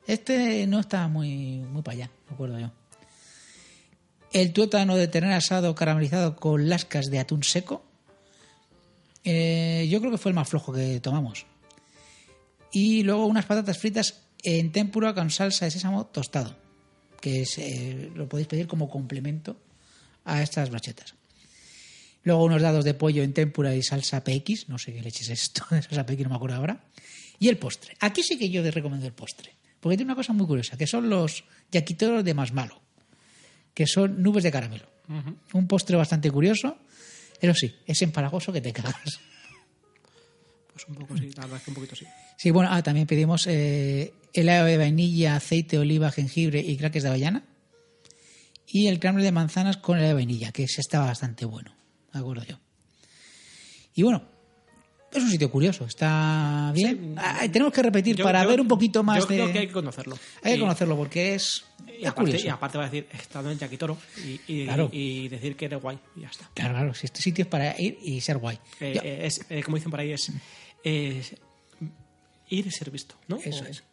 Este no está muy, muy para allá, me acuerdo yo. El tuétano de tener asado caramelizado con lascas de atún seco. Eh, yo creo que fue el más flojo que tomamos. Y luego unas patatas fritas en tempura con salsa de sésamo tostado, que es, eh, lo podéis pedir como complemento a estas brochetas. Luego unos dados de pollo en tempura y salsa PX, no sé qué leches es esto, de salsa PX no me acuerdo ahora. Y el postre. Aquí sí que yo les recomiendo el postre, porque tiene una cosa muy curiosa, que son los yaquitoros de más malo, que son nubes de caramelo. Un postre bastante curioso, eso sí, es empalagoso que te cagas. Pues un poco sí, la verdad es que un poquito sí. Sí, bueno, ah, también pedimos eh, helado de vainilla, aceite, oliva, jengibre y crackers de avellana. Y el crumble de manzanas con helado de vainilla, que ese está bastante bueno, me acuerdo yo. Y bueno, es un sitio curioso, está bien. Ah, tenemos que repetir Yo- para yo- ver un poquito más yo de... creo que hay que conocerlo. Hay que conocerlo porque es, Y es aparte, curioso. y aparte va a decir, he estado en Yaquitoro y, y, Claro. y decir que eres guay y ya está. Claro, claro, si este sitio es para ir y ser guay. Eh, Yo- eh, es, eh, como dicen por ahí, es, es ir y ser visto, ¿no? Eso es.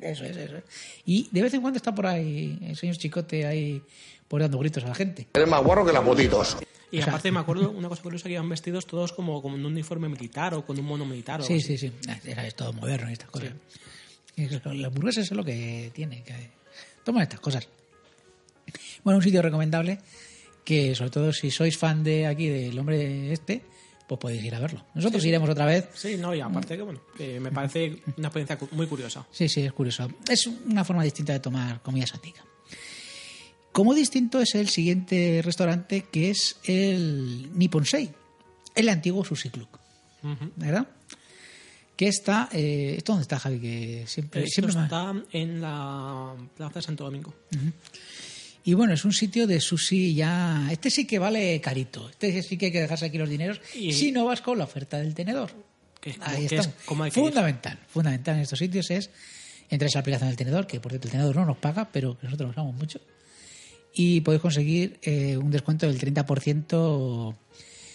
Eso es, eso es. Y de vez en cuando está por ahí el señor Chicote ahí por dando gritos a la gente. Eres más guarro que las botitos. Y O sea- aparte me acuerdo una cosa curiosa que iban vestidos todos como con un uniforme militar o con un mono militar o Sí, sí, sí. Ah, Era es todo moderno y estas cosas. Y es que La hamburguesa es lo que tiene. Que toman estas cosas. Bueno, un sitio recomendable que, sobre todo, si sois fan de aquí del hombre este, pues podéis ir a verlo. Nosotros iremos otra vez. Sí, no, y aparte que bueno, que me parece una experiencia muy curiosa. Sí, sí, es curioso. Es una forma distinta de tomar comida asiática. Como distinto es el siguiente restaurante que es el Nipponsei, el antiguo Sushi Club. ¿Verdad? Que está. Eh, ¿Esto dónde está, Javi? Que siempre. Esto siempre está en la Plaza de Santo Domingo. Y bueno, es un sitio de sushi ya. Este sí que vale carito. Este sí que hay que dejarse aquí los dineros. Y- Si no vas con la oferta del tenedor. Que es como- Ahí que está. es como hay que ir. fundamental. Fundamental en estos sitios es. Entras a la aplicación del tenedor, que por cierto el tenedor no nos paga, pero que nosotros lo usamos mucho. Y podéis conseguir eh, un descuento del 30%.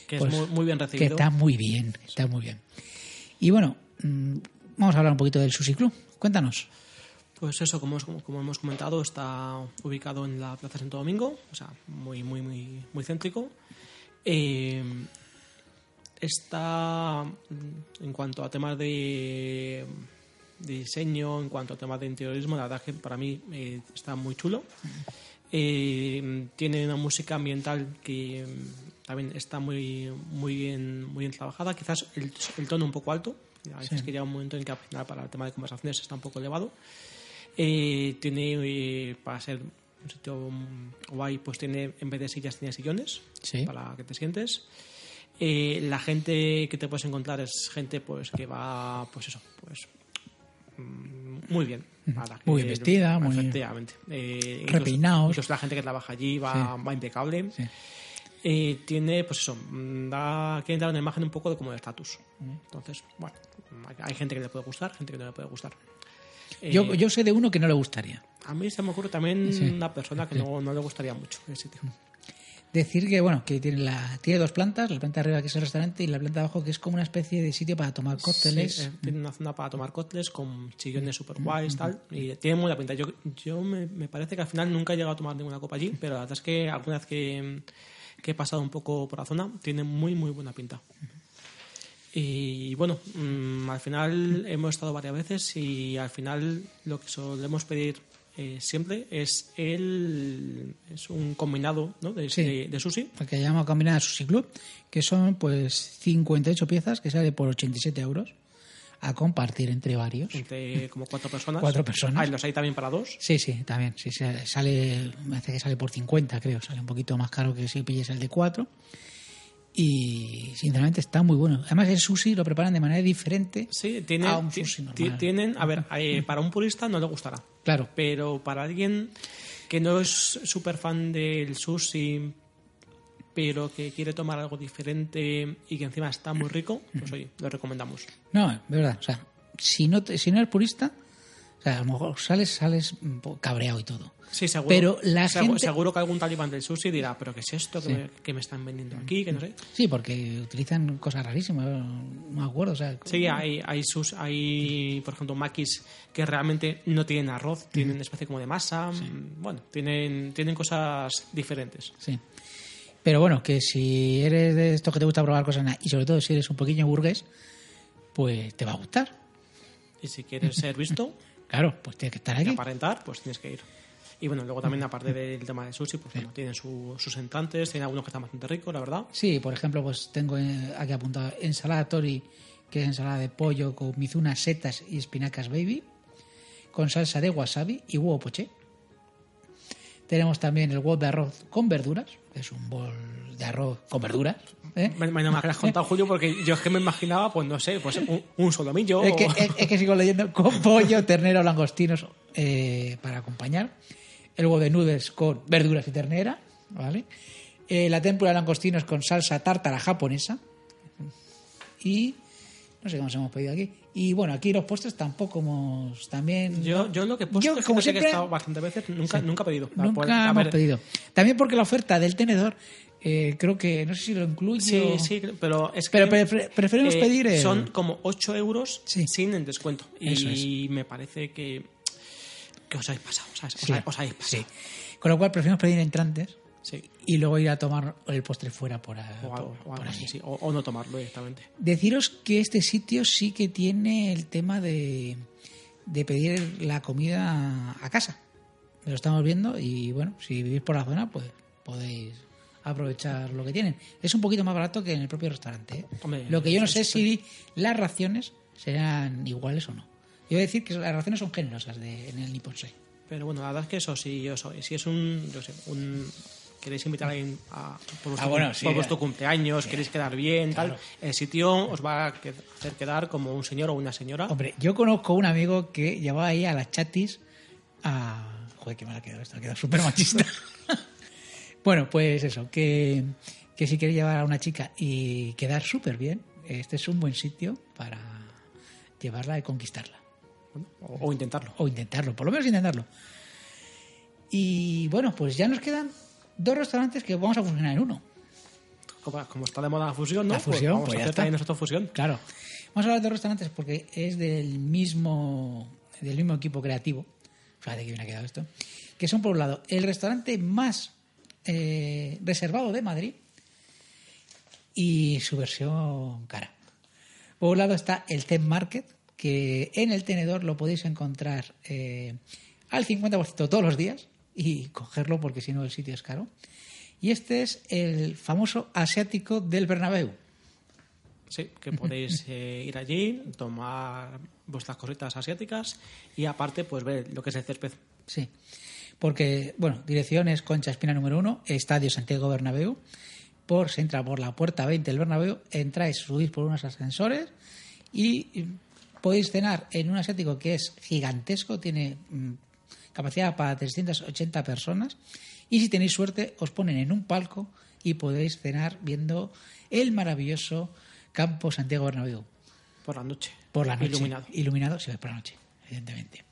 Que es pues, muy, muy bien Que recibido. está muy bien. Está muy bien. Y bueno, mm, vamos a hablar un poquito del Sushi Club. Cuéntanos. Pues eso, como, como hemos comentado, está ubicado en la Plaza Santo Domingo, o sea, muy, muy, muy, muy céntrico. Eh, está, en cuanto a temas de, de diseño, en cuanto a temas de interiorismo, la verdad que para mí eh, está muy chulo. Eh, tiene una música ambiental que mm, también está muy, muy, bien, muy bien trabajada. Quizás el, el tono un poco alto. A veces que llega un momento en que al final para el tema de conversaciones está un poco elevado. Eh, tiene, eh, para ser un sitio mm, guay, pues tiene, en vez de sillas, tiene sillones Sí. para que te sientes. Eh, la gente que te puedes encontrar es gente pues que va, pues eso, pues mm, muy bien. Para Muy bien vestida, muy- Efectivamente. Eh, incluso- Repeinados. incluso la gente que trabaja allí va, va impecable. Sí. Eh, tiene, pues eso, mm, da, quiere dar una imagen un poco de como de estatus. Entonces, bueno, hay gente que le puede gustar, gente que no le puede gustar. Eh, Yo, yo sé de uno que no le gustaría. A mí se me ocurre también una persona que no, no le gustaría mucho ese sitio. Decir que, bueno, que tiene, la, tiene dos plantas, la planta de arriba que es el restaurante y la planta de abajo que es como una especie de sitio para tomar cócteles. Sí, eh, tiene una zona para tomar cócteles con chillones super guays, tal. Y tiene muy buena pinta. Yo, yo me, me parece que al final nunca he llegado a tomar ninguna copa allí, pero la verdad es que alguna vez que, que he pasado un poco por la zona, tiene muy, muy buena pinta. Y bueno, mm, al final hemos estado varias veces y al final lo que solemos pedir eh, siempre es el es un combinado ¿no? de, Sí. de, de sushi. Que llamamos combinada Sushi Club, que son pues 58 piezas que sale por 87 euros a compartir entre varios. entre como cuatro personas. Cuatro personas. Ah, y los hay también para dos. Sí, sí, también. Sí, sale- sale, me hace que sale por 50, creo. Sale un poquito más caro que si pilles el de 4. Y sinceramente está muy bueno. Además, el sushi lo preparan de manera diferente. Sí, tienen, a un sushi normal. tienen, a ver, eh, para un purista no le gustará, Claro, pero para alguien que no es súper fan del sushi, pero que quiere tomar algo diferente y que encima está muy rico, pues oye, lo recomendamos. no, es verdad. O sea, si no, te- si no eres purista, o sea, a lo mejor sales, sales poco cabreado y todo. Sí, seguro. Pero la segu- gente- seguro que algún talibán del sushi dirá, pero ¿qué es esto que, Sí. me, que me están vendiendo aquí? Que no sé. Sí, porque utilizan cosas rarísimas. No me acuerdo. O sea, Sí, hay, hay, sus, hay, por ejemplo, maquis que realmente no tienen arroz, tienen especie como de masa. Bueno, tienen, tienen cosas diferentes. Sí. Pero bueno, que si eres de estos que te gusta probar cosas y sobre todo si eres un pequeño burgués, pues te va a gustar. Y si quieres ser visto Claro, pues tiene que estar y aquí. aparentar, pues tienes que ir. Y bueno, luego también, aparte del tema del sushi, pues bueno, tienen su- sus entrantes, tienen algunos que están bastante ricos, la verdad. Sí, por ejemplo, pues tengo eh, aquí apuntado ensalada tori, que es ensalada de pollo con mizunas, setas y espinacas baby, con salsa de wasabi y huevo poché. Tenemos también el huevo de arroz con verduras, que es un bol de arroz con verduras. ¿eh? Me, me, me lo has contado, Julio, porque yo es que me imaginaba, pues no sé, pues un, un solomillo. Es que, o- es, es que sigo leyendo con pollo, ternera o langostinos eh, para acompañar. El huevo de nudes con verduras y ternera, ¿vale? Eh, la tempura de langostinos con salsa tártara japonesa. Y no sé qué más hemos pedido aquí. Y bueno, aquí los postres tampoco hemos también. Yo, yo lo que puesto Yo, como fíjate que he siempre, estado bastantes veces, nunca, nunca he pedido. nunca Pues, hemos ver, pedido. También porque la oferta del tenedor, eh, creo que no sé si lo incluye. Sí, o- sí, pero es que... Pero pre- preferimos eh, pedir el- Son como 8 euros Sí. sin el descuento. Eso Y me parece que, que os habéis pasado, ¿sabes? Os, Sí, ha- os habéis pasado. sí. Con lo cual preferimos pedir entrantes Sí. y luego ir a tomar el postre fuera por, a- O, por- o algo por así, allí. sí. O, o no tomarlo directamente. Deciros que este sitio sí que tiene el tema de, de pedir la comida a casa. Lo estamos viendo y bueno, si vivís por la zona, pues podéis aprovechar lo que tienen. Es un poquito más barato que en el propio restaurante. ¿eh? Hombre, lo que yo no sé eso si las raciones serán iguales o no. Yo voy a decir que las raciones son generosas de, en el Nippon Sei. Pero bueno, la verdad es que eso, si, eso, si es un, yo sé, un... Queréis invitar a alguien a, por, vuestro, Ah, bueno, sí, por vuestro cumpleaños, queréis quedar bien, Claro. tal. El sitio os va a hacer quedar como un señor o una señora. Hombre, yo conozco un amigo que llevaba ahí a las chatis a... Joder, que me la ha quedado esto, ha quedado súper machista. bueno, pues eso, que, que si queréis llevar a una chica y quedar súper bien, este es un buen sitio para llevarla y conquistarla. O, o intentarlo. O intentarlo, por lo menos intentarlo. Y bueno, pues ya nos quedan dos restaurantes que vamos a fusionar en uno. Como, como está de moda la fusión, ¿no? La fusión, vamos pues a hacer también nosotros fusión. Claro. Vamos a hablar de restaurantes porque es del mismo, del mismo equipo creativo. Fíjate que bien ha quedado esto. Que son, por un lado, el restaurante más eh, reservado de Madrid y su versión cara. Por un lado está el Zen Market, que en el tenedor lo podéis encontrar eh, al 50% todos los días y cogerlo porque si no el sitio es caro. Y este es el famoso asiático del Bernabéu. Sí, que podéis eh, ir allí, tomar vuestras cositas asiáticas y aparte, pues ver lo que es el césped. Sí, porque, bueno, dirección es Concha Espina número uno, Estadio Santiago Bernabéu. Por, se entra por la puerta 20 del Bernabéu, entráis, subís por unos ascensores y podéis cenar en un asiático que es gigantesco, tiene mm, capacidad para 380 personas y si tenéis suerte os ponen en un palco y podéis cenar viendo el maravilloso campo Santiago Bernabéu Por la noche. por la noche. Iluminado. Iluminado, sí, por la noche, evidentemente.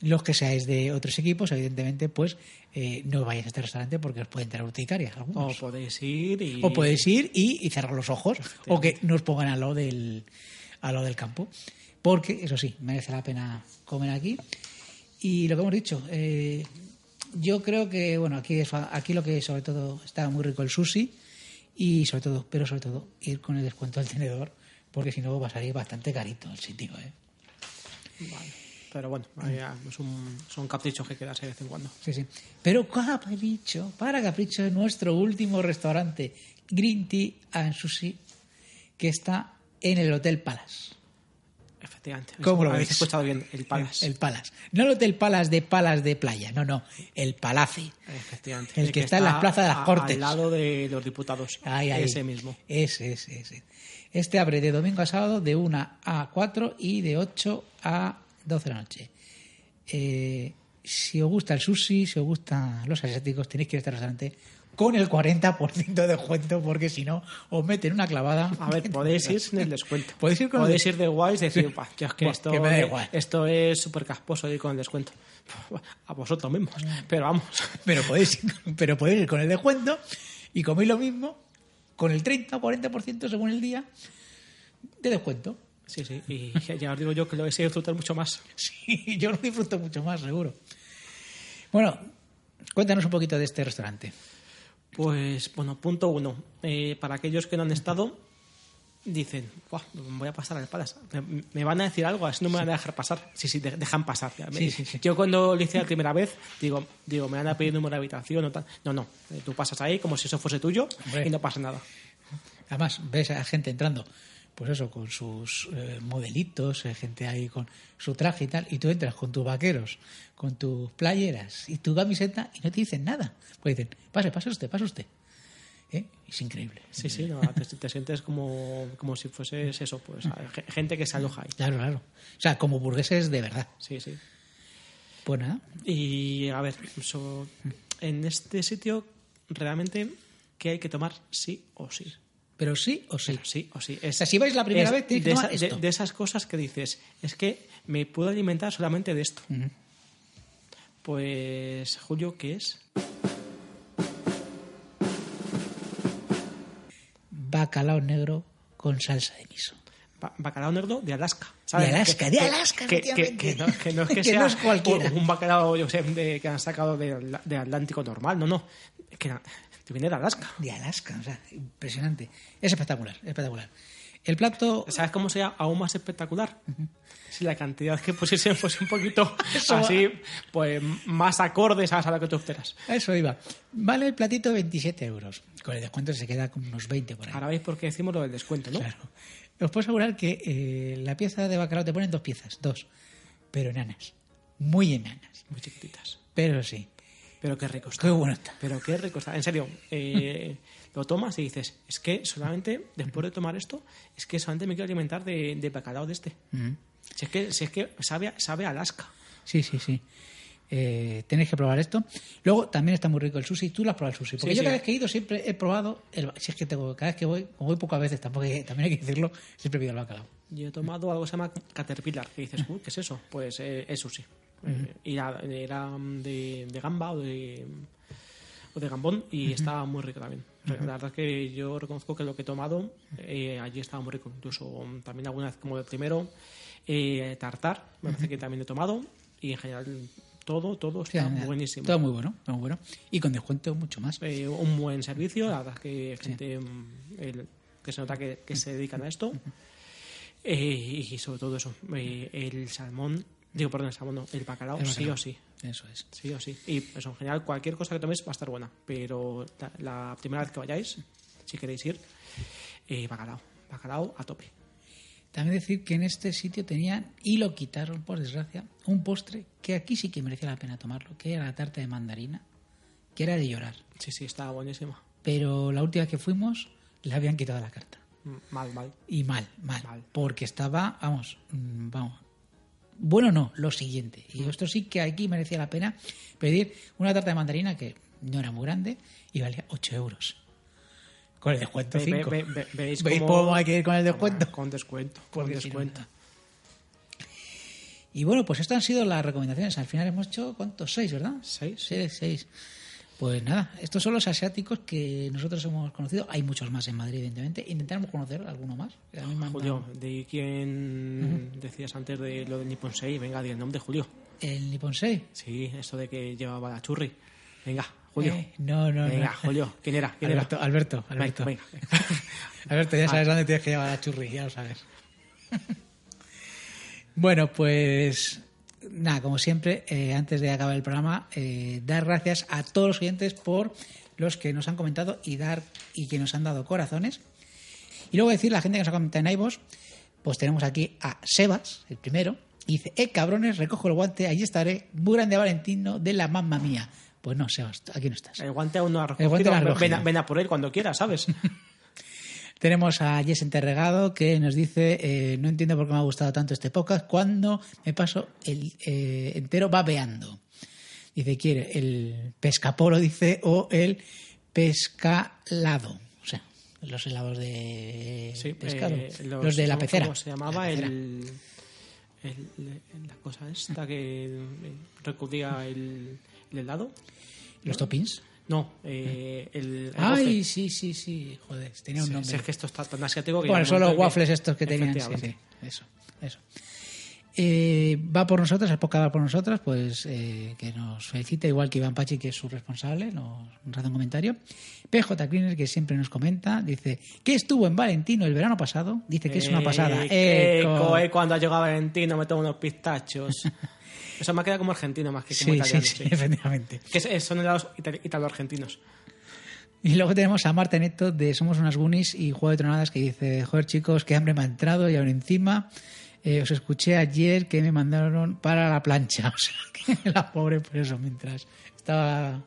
Los que seáis de otros equipos, evidentemente, pues eh, no vayáis a este restaurante porque os pueden entrar urticarias O podéis ir y... O podéis ir y, y cerrar los ojos, o que nos pongan a lo del, a lo del campo. Porque, eso sí, merece la pena comer aquí. Y lo que hemos dicho, eh, yo creo que, bueno, aquí, es, aquí lo que sobre todo está muy rico el sushi y sobre todo, pero sobre todo, ir con el descuento del tenedor, porque si no va a salir bastante carito el sitio, ¿eh? Vale. Pero bueno, es un- son caprichos que quedarse de vez en cuando. Sí, sí. Pero Capricho, para Capricho es nuestro último restaurante, Green Tea and Sushi, que está en el Hotel Palace. Efectivamente. ¿Cómo lo Habéis escuchado bien, el Palace. El Palace. No el Hotel Palace de Palas de playa, no, no, el Palace. Efectivamente. El que está en las plazas de las a- Cortes. Al lado de los diputados. Ahí, ahí. Ese mismo. Ese, ese, ese. Este abre de domingo a sábado de 1 a 4 y de 8 a 12 de la noche. Eh, si os gusta el sushi, si os gustan los asiáticos, tenéis que ir a este restaurante con el 40% de descuento, porque si no, os meten una clavada. A ver, podéis ir sin el descuento. Podéis ir con Podéis ir de guays y decir, "Buah, yo es que esto, que me da es- igual". esto es súper casposo ir con el descuento. A vosotros mismos. Pero vamos. Pero podéis, pero podéis ir con el descuento y coméis lo mismo con el 30 o 40% según el día de descuento. Sí, sí. Y ya os digo yo que lo vais a disfrutar mucho más. Sí, yo lo disfruto mucho más, seguro. Bueno, cuéntanos un poquito de este restaurante. Pues, bueno, punto uno. Eh, para aquellos que no han estado, dicen, "Buah, voy a pasar al Palace. Me, me van a decir algo, así no me van a dejar pasar. Sí, sí, de- dejan pasar. Sí, sí, sí. Yo cuando lo hice la primera vez, digo, digo, me van a pedir número de habitación o tal. No, no. Eh, Tú pasas ahí como si eso fuese tuyo Hombre. y no pasa nada. Además, ves a gente entrando, pues eso, con sus eh, modelitos, eh, gente ahí con su traje y tal, y tú entras con tus vaqueros, con tus playeras y tu camiseta y no te dicen nada. Pues dicen, pase, pase usted, pase usted. ¿Eh? Es increíble. Sí, sí, no, te, te sientes como, como si fueses eso, pues ge- gente que se aloja ahí. Claro, claro. O sea, como burgueses de verdad. Sí, sí. Pues nada, Y a ver, so- en este sitio realmente ¿qué hay que tomar sí o sí? Pero sí o sí. Pero sí o sí. Es, O sea, si vais la primera es vez, tenéis que de, tomar esa- de- esto. de esas cosas que dices, es que me puedo alimentar solamente de esto. Pues, Julio, ¿qué es? Bacalao negro con salsa de miso. Ba- Bacalao negro de Alaska. De Alaska, de Alaska, que, que- efectivamente. que no, es que, sea no es cualquiera. un bacalao yo sé, de- que han sacado de, de Atlántico normal, no, no. Es que viene de Alaska. De Alaska, o sea, impresionante. Es espectacular, espectacular. El plato ¿Sabes cómo sea aún más espectacular? Si la cantidad que pusiesen fuese un poquito así, pues más acordes a lo que tú esperas. A eso iba. Vale el platito 27 euros. Con el descuento se queda con unos 20 por ahí. Ahora veis por qué decimos lo del descuento, ¿no? Claro. Os puedo asegurar que eh, la pieza de bacalao te ponen dos piezas, dos. Pero enanas. Muy enanas. Muy chiquititas. Pero sí. Pero qué rico está. Qué bueno está. Pero qué rico está. En serio, eh, lo tomas y dices, es que solamente, después de tomar esto, es que solamente me quiero alimentar de, de bacalao de este. Si es que, si es que sabe, sabe Alaska. Sí, sí, sí. Eh, tenéis que probar esto. Luego también está muy rico el sushi. Tú lo has probado el sushi. Porque Sí, yo sí. cada vez que he ido siempre he probado. El, si es que tengo, cada vez que voy, como voy pocas veces, tampoco hay- también hay que decirlo, siempre pido el bacalao. Yo he tomado algo que se llama Caterpillar, que dices, "Uy, ¿qué es eso? Pues eh, es sushi. Eh, y era, era, de, de gamba o de, o de gambón y estaba muy rico también. La verdad es que yo reconozco que lo que he tomado eh, allí estaba muy rico. Incluso mm, también alguna vez como el primero, eh, tartar, me parece que también he tomado y en general todo, todo está buenísimo. Todo muy bueno, todo muy bueno. Y con descuento mucho más. Eh, un buen servicio, la verdad es que gente mm, el- que se nota que, que se dedican a esto. Eh, y sobre todo eso, eh, el salmón, digo, perdón, el salmón no, el bacalao, El sí bacalao. o sí, Eso es. sí o sí. Y eso, en general, cualquier cosa que toméis va a estar buena, pero la, la primera vez que vayáis, si queréis ir, eh, bacalao, bacalao a tope. También decir que en este sitio tenían, y lo quitaron por desgracia, un postre que aquí sí que merecía la pena tomarlo, que era la tarta de mandarina, que era de llorar. Sí, sí, está buenísima. Pero la última vez que fuimos, le habían quitado la carta. Mm, Mal, mal. Y mal, mal. Mal. Porque estaba, vamos, mm, vamos. Bueno, no, lo siguiente. Y esto sí que aquí merecía la pena pedir una tarta de mandarina que no era muy grande y valía 8 euros. Con el descuento Ve- ve- 5. ve- ve- ¿Veis, ¿Veis cómo- cómo hay que ir con el descuento? Con descuento, con Porque descuento. Y bueno, pues estas han sido las recomendaciones. Al final hemos hecho, ¿cuántos? Seis, ¿verdad? Seis. Sí, seis. Pues nada, estos son los asiáticos que nosotros hemos conocido. Hay muchos más en Madrid, evidentemente. Intentaremos conocer alguno más. A mí me han- Julio, de quién decías antes de lo de Nippon 6, venga, di el nombre, Julio. El Nippon 6. Sí, eso de que llevaba la churri. Venga, Julio. Eh, no, no, venga, no. Julio, ¿quién era? ¿Quién Alberto, era? Alberto, Alberto. venga. Alberto, ya sabes dónde tienes que llevar la churri, ya lo sabes. bueno, pues nada, como siempre, eh, antes de acabar el programa, eh, dar gracias a todos los oyentes por los que nos han comentado y dar y que nos han dado corazones. Y luego decir la gente que nos ha comentado en iVoox, pues tenemos aquí a Sebas, el primero, y dice, eh, cabrones, recojo el guante, ahí estaré, muy grande Valentino de la mamma mía. Pues no, Sebas, aquí no estás. El guante aún no ha El guante recogido. no ha ven, a, ven a por él cuando quieras, ¿sabes? Tenemos a Jess Enterregado que nos dice, eh, no entiendo por qué me ha gustado tanto este podcast cuando me paso el eh, entero babeando. Dice, quiere el pescaporo, dice, o el pescalado. O sea, los helados de Sí, pescado. eh, los, de la ¿cómo- pecera. ¿Cómo se llamaba? La. El, el- la cosa esta que eh, recudía el, el helado. Los toppings. No, eh, el, el Ay, sí, sí, sí. Joder, tenía un Sí, nombre. si es que esto está tan asiático que... Bueno, son los que- waffles estos que tenían. Sí, sí, eso, eso. Eh, va por nosotros, el podcast va por nosotros, pues eh, que nos felicita, igual que Iván Pachi, que es su responsable, nos, hace un comentario. PJ Cleaner, que siempre nos comenta, dice que estuvo en Valentino el verano pasado, dice que es una Eh, pasada. eco, Eco. eh, cuando ha llegado Valentino me tomo unos pistachos. Eso me ha quedado como argentino más que como Sí, sí, italiano. sí, sí. efectivamente. Que es- son helados italo-argentinos. Y luego tenemos a Marta Neto de Somos unas Goonies y Juego de Tronadas que dice, joder chicos, qué hambre me ha entrado y ahora encima eh, os escuché ayer que me mandaron para la plancha. O sea, que la pobre por eso mientras estaba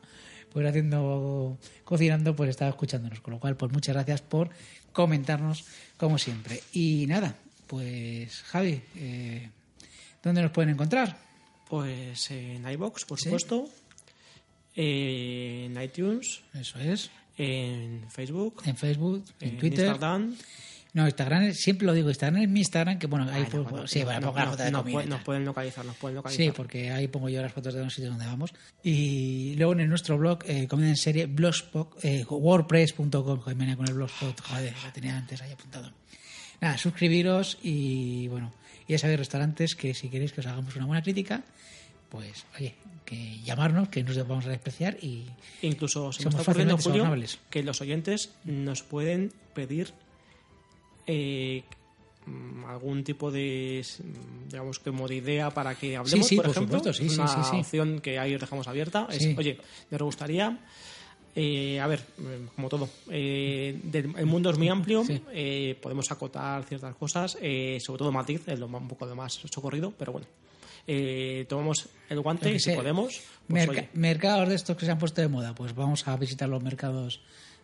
pues haciendo, cocinando, pues estaba escuchándonos. Con lo cual, pues muchas gracias por comentarnos como siempre. Y nada, pues Javi, eh, ¿dónde nos pueden encontrar? Pues en iBox, por Sí. supuesto. En iTunes. Eso es, En Facebook. en Facebook, en, en Twitter. Instagram. No, Instagram, es- siempre lo digo, Instagram es mi Instagram, que bueno, ahí sí, nos pueden localizar, nos pueden localizar. Sí, porque ahí pongo yo las fotos de los sitios donde vamos. Y luego en nuestro blog, eh, comida en serie, blogspot, eh, wordpress.com, con el blogspot, joder, lo tenía antes ahí apuntado. Nada, suscribiros y bueno, ya sabéis, restaurantes, que si queréis que os hagamos una buena crítica, pues oye, que llamarnos, que nos vamos a despreciar y Incluso se me Somos está ocurriendo, fácilmente Julio, que los oyentes nos pueden pedir eh, algún tipo de, digamos, como de idea para que hablemos, sí, por, por ejemplo. supuesto, sí, una opción que ahí os dejamos abierta. Es, oye, nos gustaría... eh, a ver, eh, como todo, eh, del- el mundo es muy amplio, Sí. eh, podemos acotar ciertas cosas, eh, sobre todo Madrid es lo un poco de más socorrido, pero bueno, eh, tomamos el guante Lo y si sea. podemos, pues, Merca- oye, mercados de estos que se han puesto de moda, pues vamos a visitar los mercados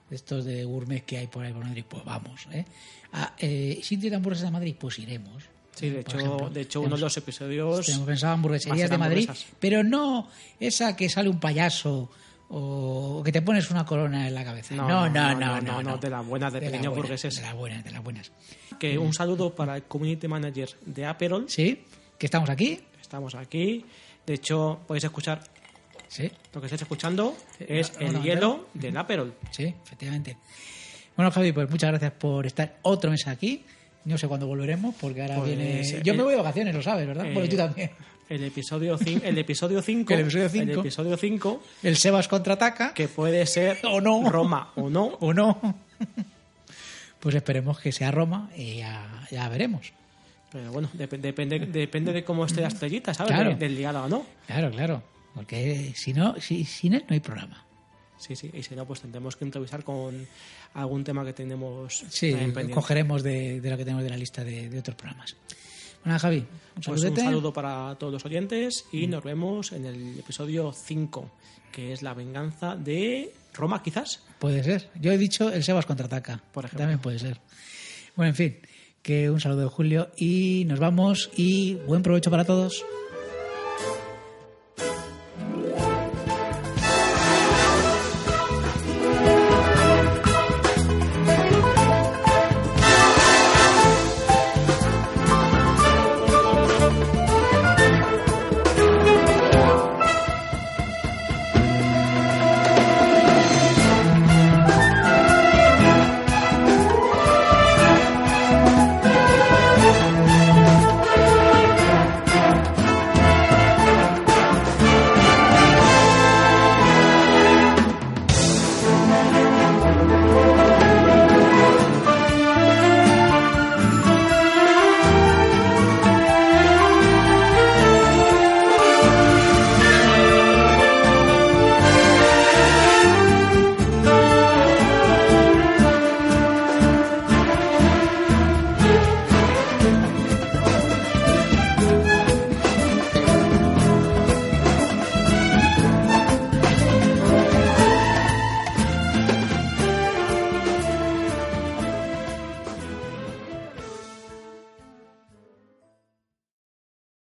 de estos de gourmet que hay por ahí por Madrid, pues vamos. ¿eh? A, eh, sitio de hamburguesas de Madrid, pues iremos. Sí, de hecho, ejemplo, de hecho uno tenemos- de los episodios Tenemos pensado hamburgueserías de Madrid, pero no esa que sale un payaso o que te pones una corona en la cabeza. No, no, no, no. no, de las buenas de, las pequeños buenas, burgueses. De las buenas, de las buenas. Que un saludo para el community manager de Aperol. Sí, que estamos aquí. Estamos aquí. De hecho, podéis escuchar Sí, lo que estáis escuchando es no, el hielo del Aperol. sí, efectivamente. Bueno, Javi, pues muchas gracias por estar otro mes aquí. No sé cuándo volveremos, porque ahora Pues, viene. Yo el- me voy de vacaciones, lo sabes, ¿verdad? Eh, bueno, tú también. El episodio 5, el episodio 5, El episodio cinco. el episodio 5, El Sebas contraataca. que puede ser O no. Roma o no. ¿O no? pues esperemos que sea Roma y ya, ya veremos. Pero bueno, dep- depende, depende de cómo esté la estrellita, ¿sabes? Claro. Del, del liado o no. Claro, claro. Porque si no, si, sin él no hay programa. Sí, sí. Y si no, pues tendremos que improvisar con algún tema que tenemos Sí, pendiente. cogeremos de, de lo que tenemos de la lista de, de otros programas. Bueno, Javi, un Pues un saludo para todos los oyentes y nos vemos en el episodio 5, que es la venganza de Roma, quizás. Puede ser. Yo he dicho el Sebas contraataca. Por ejemplo. También puede ser. Bueno, en fin, que un saludo de Julio y nos vamos y buen provecho para todos.